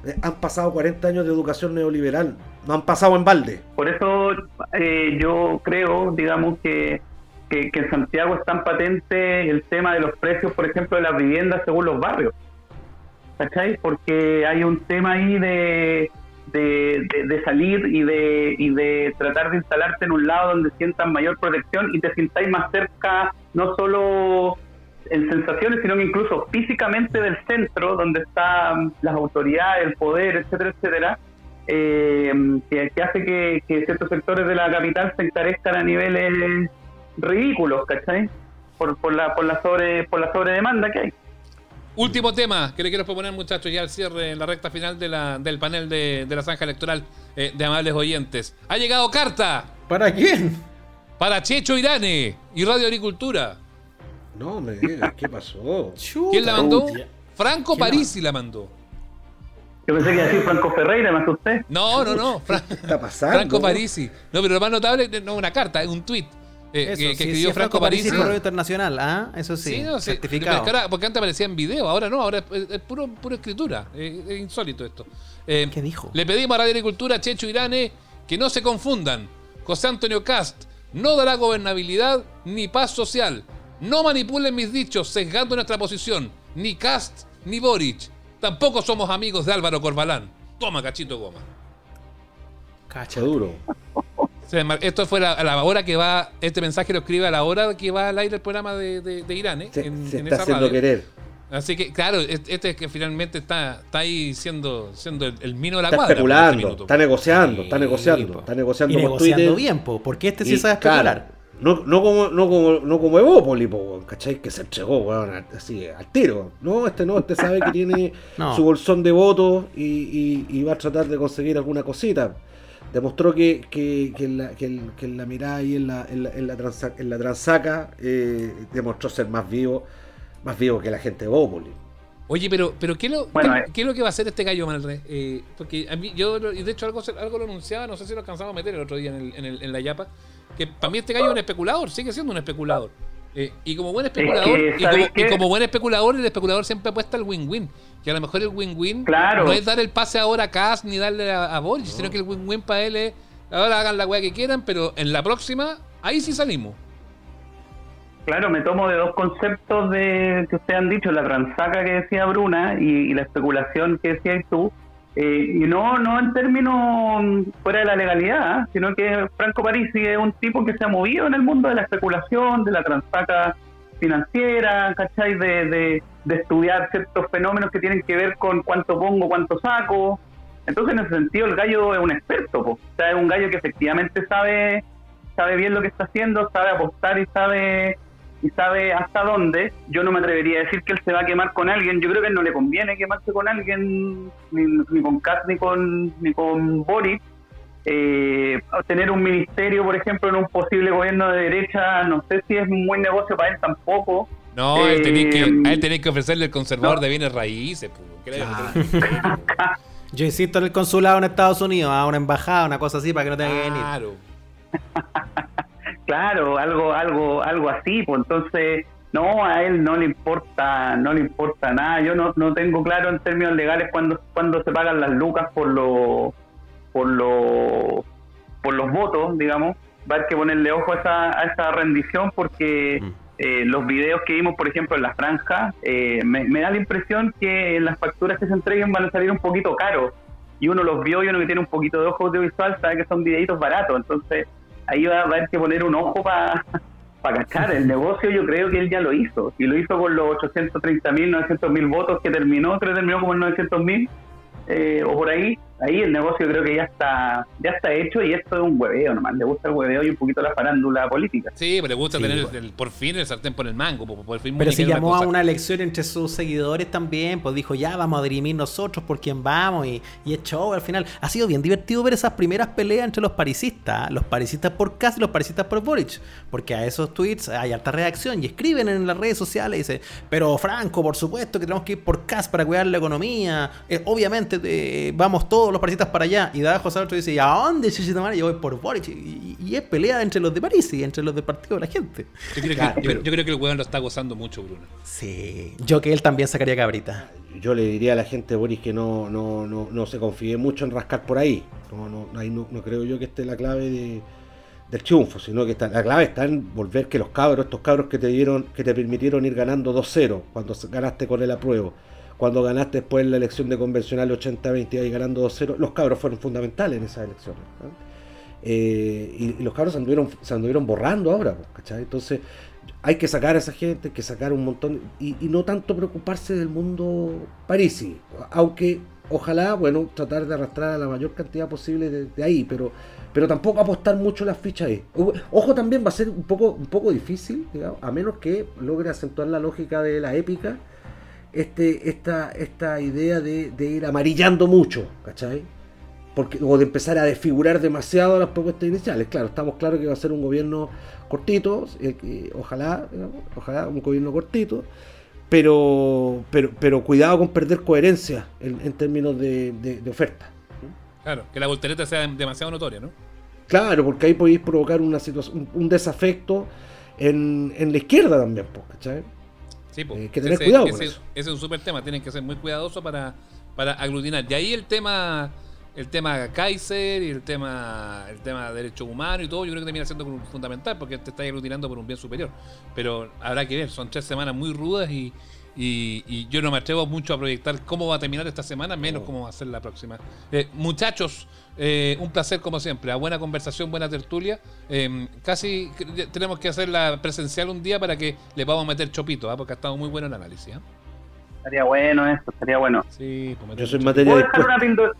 Eh, han pasado 40 años de educación neoliberal, no han pasado en balde. Por eso eh, yo creo, digamos, que, que, en Santiago es tan patente el tema de los precios, por ejemplo, de las viviendas según los barrios. ¿cachai? Porque hay un tema ahí de, de, de- salir y de, y de tratar de instalarte en un lado donde sientas mayor protección y te sintáis más cerca, no solo en sensaciones, sino que incluso físicamente del centro, donde están las autoridades, el poder, etcétera, etcétera, eh, que, que hace que, que ciertos sectores de la capital se encarezcan a niveles ridículos, ¿cachai? Por, por la por la sobre por la sobredemanda que hay. Último tema que le quiero proponer, muchachos, ya al cierre, en la recta final de la- del panel de, de la zanja electoral eh, de amables oyentes. Ha llegado carta. ¿Para quién? Para Checho Irane y Radio Agricultura. No me digas, ¿qué pasó? ¿Quién la mandó? Franco ¿Quién la- Parisi la mandó. Yo pensé que iba a decir Franco Ferreira, me asusté. No, no, no. Fra- ¿Qué está pasando? Franco Parisi. No, pero lo más notable, no una carta, es un tuit. Eh, Eso, que, escribió sí, Franco Parisi. es correo internacional, ¿ah? Eso sí, Sí, no, sí, certificado. porque ahora- porque antes aparecía en video, ahora no, ahora es, es puro, pura escritura. Es, es insólito esto. Eh, ¿Qué dijo? Le pedimos a Radio Agricultura, Checho Irane, que no se confundan. José Antonio Cast no dará gobernabilidad ni paz social. No manipulen mis dichos sesgando nuestra posición. Ni Cast ni Boric. Tampoco somos amigos de Álvaro Corbalán. Toma, cachito goma. Cacha duro. Esto fue la- a la hora que va, este mensaje lo escribe a la hora que va al aire el programa de, de, de Irán, ¿eh? Se, en, se en está esa haciendo radio. querer. Así que, claro, es- este es que finalmente está, está ahí siendo, siendo el, el mino de la Está cuadra. por este especulando, está negociando, está negociando, está negociando Y negociando Twitter. bien, po, porque este sí Y, sabe claro, especular. no, no como, no como, no como Evópoli, po, ¿cachai? Que se entregó, weón, así, al tiro. No, este no, este sabe que tiene No. su bolsón de votos y, y- y va a tratar de conseguir alguna cosita. Demostró que, que, que en, la, que, en- que en la mirada y en la, en la, en la, transa- en la transaca eh, demostró ser más vivo, más vivo que la gente de Evópoli. Oye, pero, pero ¿qué, es lo, Bueno, qué, eh. qué es lo que va a hacer este gallo Malre? Eh, porque a mí, yo, de hecho, algo, se- algo lo anunciaba, no sé si lo alcanzamos a meter el otro día en, el- en, el- en la Yapa, que para mí este gallo es un especulador, sigue siendo un especulador. Eh, y como buen especulador, que, y, como, buen especulador, el especulador siempre apuesta al win-win. Que a lo mejor el win-win Claro. no es dar el pase ahora a Cass ni darle a, a Boris, sino que el win-win para él es, ahora hagan la weá que quieran, pero en la próxima, ahí sí salimos. Claro, me tomo de dos conceptos de que ustedes han dicho, la transaca que decía Bruna y, y la especulación que decías tú, eh, y no no en términos fuera de la legalidad, ¿eh? sino que Franco Parisi es un tipo que se ha movido en el mundo de la especulación, de la transaca financiera, ¿cachai? De, de, de estudiar ciertos fenómenos que tienen que ver con cuánto pongo, cuánto saco. Entonces, en ese sentido, el gallo es un experto, po. o sea, es un gallo que efectivamente sabe sabe bien lo que está haciendo, sabe apostar y sabe y sabe hasta dónde. Yo no me atrevería a decir que él se va a quemar con alguien. Yo creo que él no le conviene quemarse con alguien, ni, ni con Katz ni con, ni con Boris. Eh, tener un ministerio, por ejemplo, en un posible gobierno de derecha, no sé si es un buen negocio para él tampoco. No, a él tenéis que, Eh, a él tenéis que ofrecerle el conservador no. de bienes raíces. po. ¿Qué le voy a ofrecer? Yo insisto en el consulado en Estados Unidos, a una embajada, una cosa así, para que no tenga que venir. Claro. Algo, algo, algo así, pues entonces no a él no le importa, no le importa nada. Yo no, no tengo claro en términos legales cuándo, cuándo se pagan las lucas por los, por los, por los votos, digamos. Va a haber que ponerle ojo a esa, a esa rendición porque eh, los videos que vimos, por ejemplo, en la franja, eh, me, me da la impresión que las facturas que se entreguen van a salir un poquito caros. Y uno los vio y uno que tiene un poquito de ojo audiovisual sabe que son videitos baratos. Entonces ahí va, a haber que poner un ojo para cachar. El negocio yo creo que él ya lo hizo. Y lo hizo con los 830 mil, 900 mil votos que terminó, creo que terminó como en 900 mil. eh, o por ahí, ahí el negocio creo que ya está ya está hecho y esto es un hueveo nomás, le gusta el hueveo y un poquito la farándula política. Sí, pero le gusta Sí, tener bueno. el- por fin el sartén por el mango. po- Por fin Pero se llamó a una elección entre sus seguidores también, pues dijo, ya vamos a dirimir nosotros por quién vamos y, y es show al final. Ha sido bien divertido ver esas primeras peleas entre los parisistas, los parisistas por Kass y los parisistas por Boric, porque a esos tweets hay alta reacción y escriben en las redes sociales, dice, pero Franco, por supuesto que tenemos que ir por Kass para cuidar la economía, Eh, obviamente eh, vamos todos los parisistas para allá, y da José Alberto dice, ¿y a dónde, Chichitamare? Yo voy por Boric, y, y es pelea entre los de París y entre los del Partido de la Gente. Yo creo, Claro, que, yo- pero- yo creo que el weón lo está gozando mucho, Bruno. Sí, yo que él también sacaría cabrita. Yo le diría a la gente de Boris que no, no, no, no se confíe mucho en rascar por ahí. No, no, ahí no, no creo yo que esté la clave de, del triunfo, sino que está, la clave está en volver que los cabros, estos cabros que te dieron, que te permitieron ir ganando 2-0 cuando se- ganaste con el apruebo, cuando ganaste después la elección de convencional 80-20 y ganando 2-0, los cabros fueron fundamentales en esas elecciones. Eh, y, los cabros se anduvieron, anduvieron borrando ahora, pues, ¿cachai? Entonces hay que sacar a esa gente, hay que sacar un montón, y, y no tanto preocuparse del mundo parisi, aunque ojalá, bueno, tratar de arrastrar a la mayor cantidad posible de, ahí, pero, pero tampoco apostar mucho las fichas ahí. Ojo también va a ser un poco, un poco difícil, digamos, a menos que logre acentuar la lógica de la épica, este, esta, esta idea de, de ir amarillando mucho, ¿cachai? Porque, o de empezar a desfigurar demasiado las propuestas iniciales. Claro, estamos claros que va a ser un gobierno cortito, eh, ojalá, digamos, ojalá un gobierno cortito, pero, pero, pero cuidado con perder coherencia en, en términos de, de- de oferta. Claro, que la voltereta sea demasiado notoria, ¿no? Claro, porque ahí podéis provocar una situación, un, un desafecto en, en la izquierda también, ¿cachai? Sí. Eh, hay que tener Ese- cuidado ese, con eso. ese es un súper tema, tienen que ser muy cuidadosos para, para aglutinar. Y ahí el tema el tema Kaiser y el tema el tema derechos humanos y todo, yo creo que termina siendo fundamental porque te estás aglutinando por un bien superior. Pero habrá que ver, son tres semanas muy rudas y, y, y yo no me atrevo mucho a proyectar cómo va a terminar esta semana, menos cómo va a ser la próxima. Eh, muchachos, eh, un placer como siempre, a buena conversación, buena tertulia. Eh, casi tenemos que hacerla presencial un día para que le podamos meter chopito, ¿ah? porque ha estado muy bueno el análisis. ¿ah? Estaría bueno esto, estaría bueno. Sí, Yo soy materia ¿Puedo de dejar una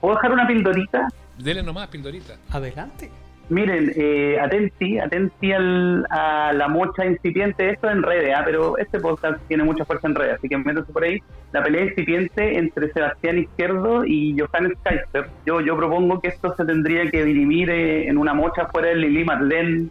¿Puedo dejar una pildorita? Dele nomás, pildorita. Adelante. Miren, eh, atenti, atenti al- a la mocha incipiente, esto en redes, ¿ah? pero este podcast tiene mucha fuerza en redes, así que métanse por ahí. La pelea incipiente entre Sebastián Izquierdo y Johannes Kaiser. Yo, yo propongo que esto se tendría que dirimir eh, en una mocha fuera del Lili Marlene.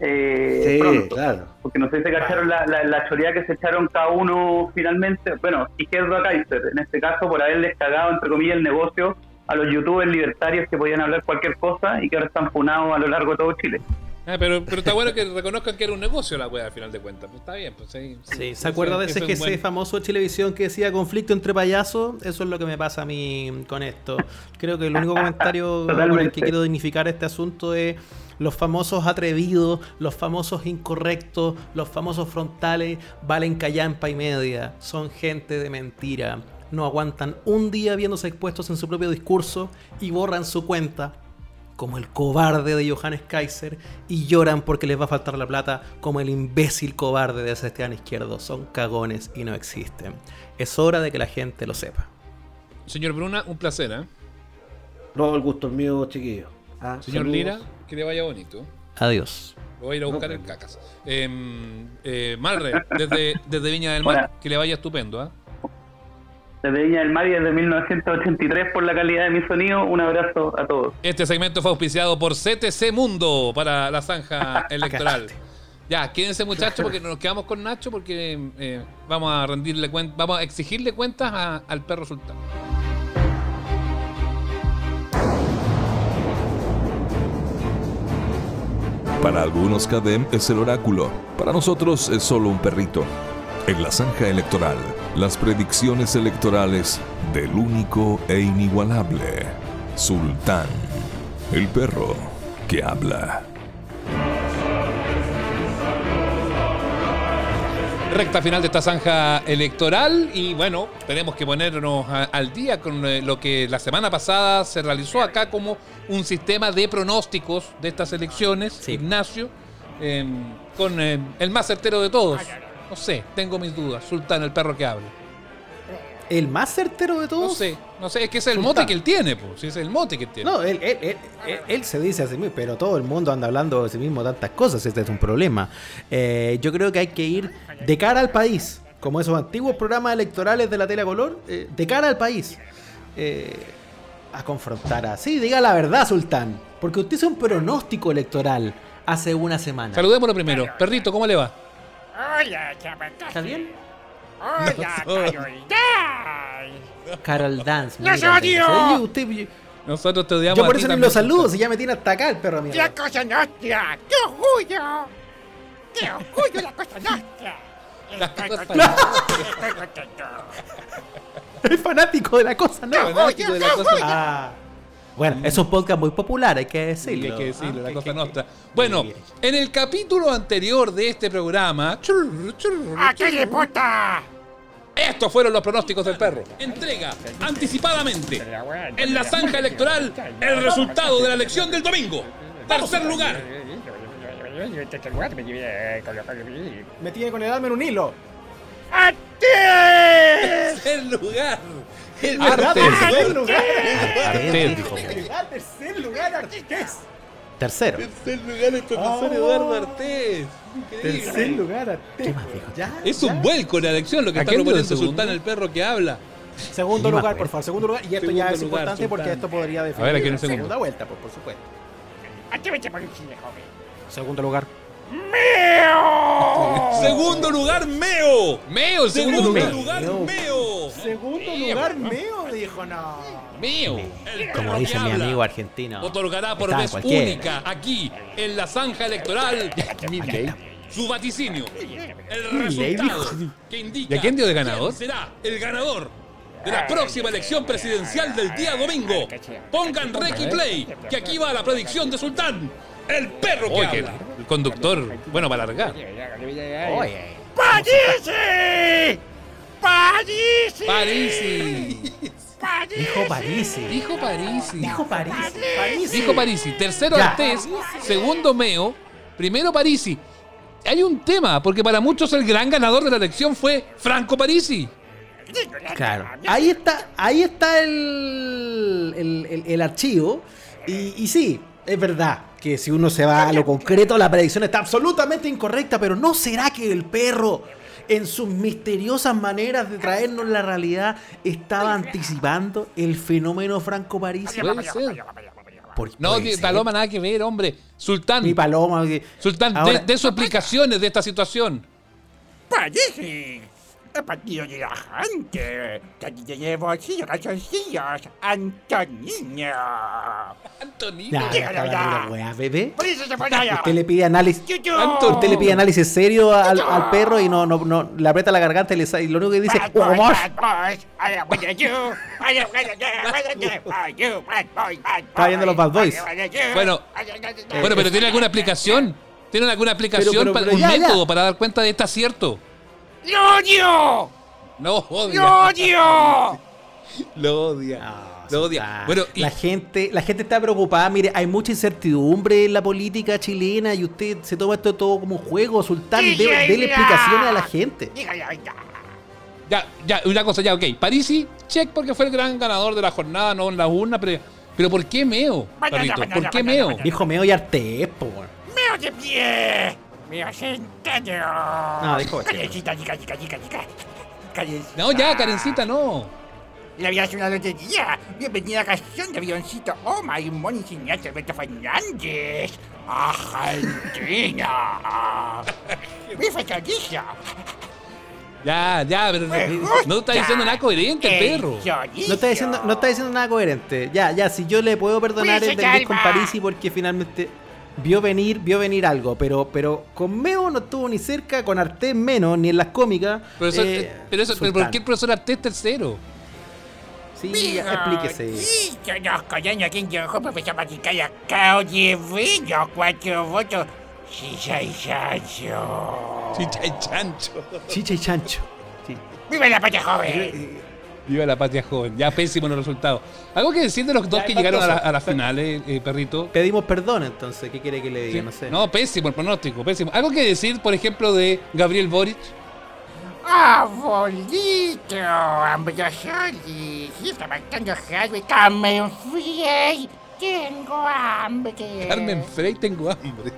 Eh, Sí, pronto. claro. Porque no sé si se cacharon la, la, la choreada que se echaron cada uno finalmente. Bueno, Izquierdo a Kaiser, en este caso por haberles cagado, entre comillas, el negocio a los youtubers libertarios que podían hablar cualquier cosa y que ahora están funados a lo largo de todo Chile. Ah, pero, pero está bueno que reconozcan que era un negocio la wea al final de cuentas. Pues está bien, pues sí. Sí, ¿Se acuerda de ese es GC buen- famoso de Chilevisión que decía conflicto entre payasos? Eso es lo que me pasa a mí con esto. Creo que el único comentario con el que quiero dignificar este asunto es los famosos atrevidos, los famosos incorrectos, los famosos frontales, valen callampa y media. Son gente de mentira. No aguantan un día viéndose expuestos en su propio discurso y borran su cuenta como el cobarde de Johannes Kaiser y lloran porque les va a faltar la plata como el imbécil cobarde de Sebastián Izquierdo. Son cagones y no existen. Es hora de que la gente lo sepa. Señor Bruna, un placer, ¿eh? No, el gusto es mío, chiquillo. Ah, Señor saludos. Lira, que le vaya bonito. Adiós. Lo voy a ir a buscar el cacas. Eh, eh, Marre, desde, desde Viña del Mar, Hola. que le vaya estupendo, ¿ah? Desde Viña del Mar y desde 1983 por la calidad de mi sonido, un abrazo a todos. Este segmento fue auspiciado por CTC Mundo para la zanja electoral. Ya, quédense muchachos porque nos quedamos con Nacho porque eh, vamos a rendirle cuenta, vamos a exigirle cuentas a- al perro sultán. Para algunos Cadem es el oráculo, para nosotros es solo un perrito. En la zanja electoral, las predicciones electorales del único e inigualable Sultán, el perro que habla. Recta final de esta zanja electoral y bueno, tenemos que ponernos a- al día con eh, lo que la semana pasada se realizó acá como un sistema de pronósticos de estas elecciones, Ignacio, eh, con eh, el más certero de todos. No sé, tengo mis dudas. Sultán, el perro que habla. ¿El más certero de todos? No sé, no sé, es que es el Sultán. mote que él tiene, pues. Si es el mote que él tiene. No, él, él- él- él- él se dice a sí mismo, pero todo el mundo anda hablando de sí mismo tantas cosas, este es un problema. Eh, yo creo que hay que ir de cara al país, como esos antiguos programas electorales de la tele color, eh, de cara al país, eh, a confrontar a... Sí, diga la verdad, Sultán, porque usted hizo un pronóstico electoral hace una semana. Saludémoslo primero. Perrito, ¿cómo le va? Hola, chapacá. ¿Está bien? Hola, No soy. Carol Carol Dance. ¡Los odio! Usted- Nosotros te odiamos yo por eso ni también. lo saludo, si ya me tiene hasta acá el perro mío. La cosa nostra. ¡Qué orgullo! ¡Qué orgullo la cosa nostra! Estoy contento. Estoy contento. Es fanático de la cosa, ¿no? Fanático de la cosa. Ah. Bueno, es un podcast muy popular, hay que decirlo. Hay que decirlo, Ah, la cosa nuestra. Bueno, en el capítulo anterior de este programa. ¡A churr, le puta! Estos fueron los pronósticos del perro. Entrega anticipadamente en la zanja electoral el resultado de la elección del domingo. Tercer lugar. Me tiene con el alma en un hilo. Tercer lugar. El tercer Artés. lugar. Artés, dijo. Tercer lugar, Artés. Tercero. Tercer lugar el profesor Oh. Eduardo Artés. Increíble. Tercer lugar, Artés. Ya, Es un vuelco en la elección lo que ¿A está proponiendo? Sultán el perro que habla. Segundo lugar, por favor, segundo lugar. Y esto Segundo ya es lugar, importante Sultán. porque esto podría A definir ver, ¿a quién la segunda vuelta, pues, por supuesto. Segundo lugar. Segundo lugar, Meo. Meo, segundo Segundo lugar, Meo. Meo. Segundo lugar, Meo, dijo no. Meo. Como dice mi amigo argentino. Otorgará por vez cualquiera. única aquí en la zanja electoral su vaticinio. El resultado que indica ¿Y a quién dio de ganador? quién será el ganador de la próxima elección presidencial del día domingo. Pongan y play, que aquí va la predicción de Sultán. El perro que habla. Conductor, bueno, para alargar. ¡Parisi! ¡Parisi! Parisi. Dijo Parisi. Dijo Parisi. Dijo Parisi. Parisi. Dijo Parisi. Tercero. Artés. Segundo Meo. Primero Parisi. Hay un tema, porque para muchos el gran ganador de la elección fue Franco Parisi. Claro. Ahí está, ahí está el, el, el- el archivo. Y, y sí, es verdad que si uno se va a lo concreto, la predicción está absolutamente incorrecta, pero ¿no será que el perro, en sus misteriosas maneras de traernos la realidad, estaba anticipando el fenómeno Franco Parisi? Puede ser. Por- No, puede di- ser. Paloma, nada que ver, hombre. Sultán. Mi paloma. que- Sultán, Ahora- de, de sus explicaciones de esta situación. ¡Parisi! Partido de la gente. Que aquí te llevo así, calzoncillos. Antonino. Antonino. Ya, ya, la bebé. Por eso se pone allá. Usted le pide análisis. Antonio. Usted le pide análisis serio al, al perro y no, no, no le aprieta la garganta y, le sa- y lo único que dice Bad bad boy, Está viendo los Bad Boys. Bueno, bueno, pero ¿tiene alguna explicación? ¿Tiene alguna explicación, Pero, pero, para, pero un ya, ya. método para dar cuenta de este acierto? ¡Lo odio! No, odia. ¡Lo odio! Lo odia. Lo odia. Bueno, y la gente, la gente está preocupada. Mire, hay mucha incertidumbre en la política chilena y usted se toma esto todo como un juego, Sultán. Sí, Dele explicaciones a la gente. Ya, ya, una cosa, ya, ok. Parisi, check porque fue el gran ganador de la jornada, no en la urna, pero, pero ¿por qué Meo? Mañana, ¿Por qué mañana, Meo? Dijo Meo y Artés, po. weón. ¡Meo de pie! No, dijo eso. Callecita, chica, chica, chica, chica. Callecita. No, ya, Karencita, no. La vida es una lotería. Bienvenida a canción de avioncito. Oh, my money señor Alberto Fernández. Argentina. Mi fachadilla. Ya, ya, pero no, está diciendo nada coherente el perro. No está, diciendo, no está diciendo nada coherente. Ya, ya, si yo le puedo perdonar Luis el del disco con Salva. Parisi porque finalmente vio venir, vio venir algo, pero, pero con Meo no estuvo ni cerca, con Artés menos, ni en las cómicas. Profesor, Eh, eh, pero, eso, pero ¿por qué el profesor Artés tercero? Sí, explíquese. Sí, profesor Maticaya. Cuatro votos. Sí, soy Sancho. Chicha y chancho. Chicha y chancho. Sí. ¡Viva la patria joven! Viva la patria joven. Ya pésimo los resultados. ¿Algo que decir de los dos Ya, que llegaron a, la- a las finales, eh, perrito? Pedimos perdón entonces, ¿qué quiere que le diga? No sé. No, pésimo el pronóstico, pésimo. ¿Algo que decir, por ejemplo, de Gabriel Boric? ¡Abuelito! ¡Ambrosoli! Sí, está marcando Harvey. ¡Carmen Frey! ¡Tengo hambre! Carmen Frey, tengo hambre.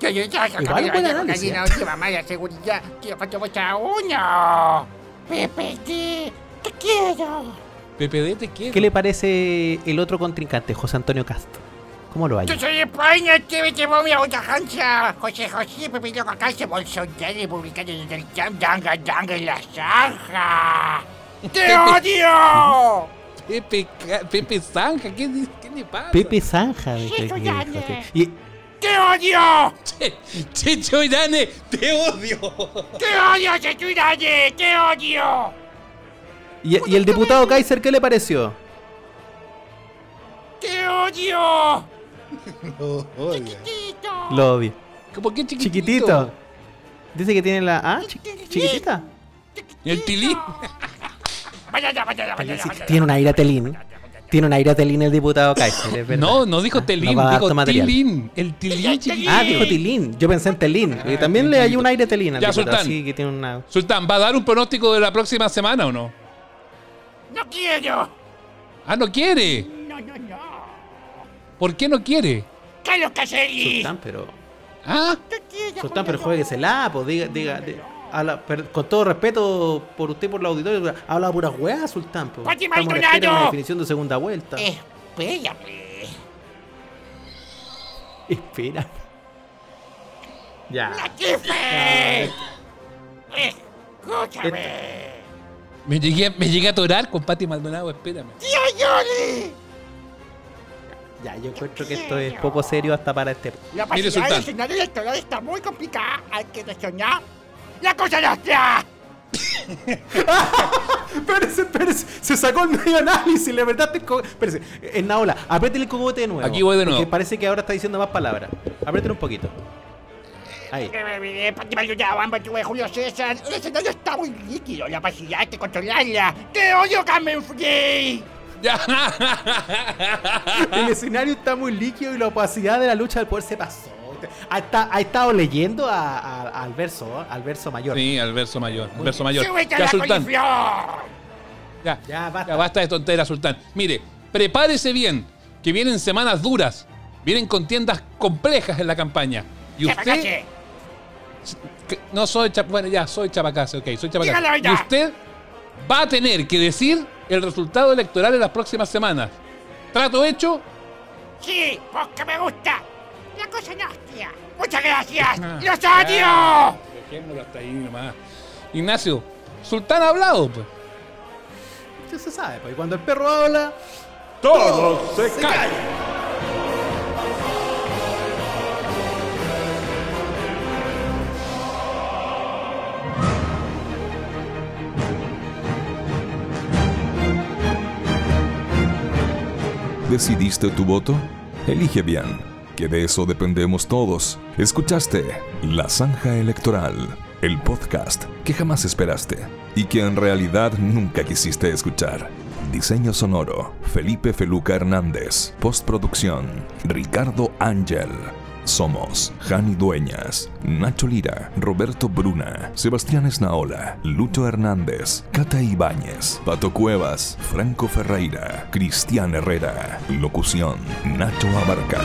Yo, yo, análisis, yo, ¿eh? no lleva mala seguridad. Quiero falta votar uno. PPT, te quiero. PPD te quiero. ¿Qué le parece el otro contrincante, José Antonio Castro? ¿Cómo lo hay? Yo soy de España, te me llevó mi. José José, Pepe Loco Cáncer, Bolsonaro, republicano del Trump, danga, danga en la zanja. ¡Te odio! Pepe, Pepe Zanja, ¿qué, qué le pasa? Pepe Zanja. de- que- que- Andrés. que- y- ¡Te odio! Che, Checho Irane, te odio. ¡Te odio, Chetuirane! ¡Te odio! Y, y el diputado Kaiser, ¿qué le pareció? ¡Te odio! Lo odia. Tito. Lo odio. ¿Por qué chiquitito? Chiquitito. Dice que tiene la. ¿Ah? chi- ¿Chiquitita? El tilín. Vaya ya, vaya ya, vaya ya, Sí, vaya ya. Tiene un aire a Telín. Tiene un aire a Telín el diputado Kaiser, es. No, no dijo Ah, Telín, va a dar dijo. Tilín. El Tilín chiquitito. Ah, dijo Tilín. Yo pensé en Telín. Y también le hay un aire Telín al Ya, diputado, Sultán. sí, que tiene una... Sultán, ¿va a dar un pronóstico de la próxima semana o no? No quiero. Ah, no quiere. No, no, no. ¿Por qué no quiere? Carlos Caselli. Sultán, pero... ¿Ah? Sultán, pero jueguesela, pues diga, diga, diga- habla- con todo respeto por usted y por la auditorio, habla puras weas, Sultán. Pues. Estamos una definición de segunda vuelta. Espérame. Espera. Ya. ¡Jefe! Escúchame. Me llegué, me llegué a atorar con Pati Maldonado, espérame. ¡Tío Yoli! Ya, yo encuentro que esto es poco serio hasta para este. La pasividad del escenario electoral está muy complicada. Hay que reaccionar. ¡La cosa no está! Espérese, espérese. Se sacó el medio análisis, la verdad. Te Espérese. En Naola, apriétele el cogote de nuevo. Aquí voy de nuevo. Porque parece que ahora está diciendo más palabras. Apriétele un poquito. Ahí. Eh, Julio César. El escenario está muy líquido. La pasividad hay que controlarla. ¡Te odio, Carmen Free! El escenario está muy líquido y la opacidad de la lucha del poder se pasó. Ha, esta- ha estado leyendo a- a- al verso, al verso mayor. Sí, al verso mayor. Al verso mayor. ¡Súbete a Ya, Sultán. Ya, ya basta. Ya basta de tonteras, Sultán. Mire, prepárese bien, que vienen semanas duras. Vienen contiendas complejas en la campaña. Y usted. No soy Bueno, ya, soy chapacase, ok, soy chapacase. Y usted va a tener que decir el resultado electoral en las próximas semanas. ¿Trato hecho? Sí, porque me gusta. La cosa no hostia. Muchas gracias. Ah, ¡Los odio! Dejémoslo hasta ahí nomás. Ignacio, Sultán ha hablado, pues. Usted se sabe, pues y cuando el perro habla, Todo se cae. ¿Decidiste tu voto? Elige bien, que de eso dependemos todos. Escuchaste La Zanja Electoral, el podcast que jamás esperaste y que en realidad nunca quisiste escuchar. Diseño sonoro, Felipe Feluca Hernández. Postproducción, Ricardo Ángel. Somos Jani Dueñas, Nacho Lira, Roberto Bruna, Sebastián Esnaola, Lucho Hernández, Cata Ibáñez, Pato Cuevas, Franco Ferreira, Cristian Herrera. Locución, Nacho Abarca.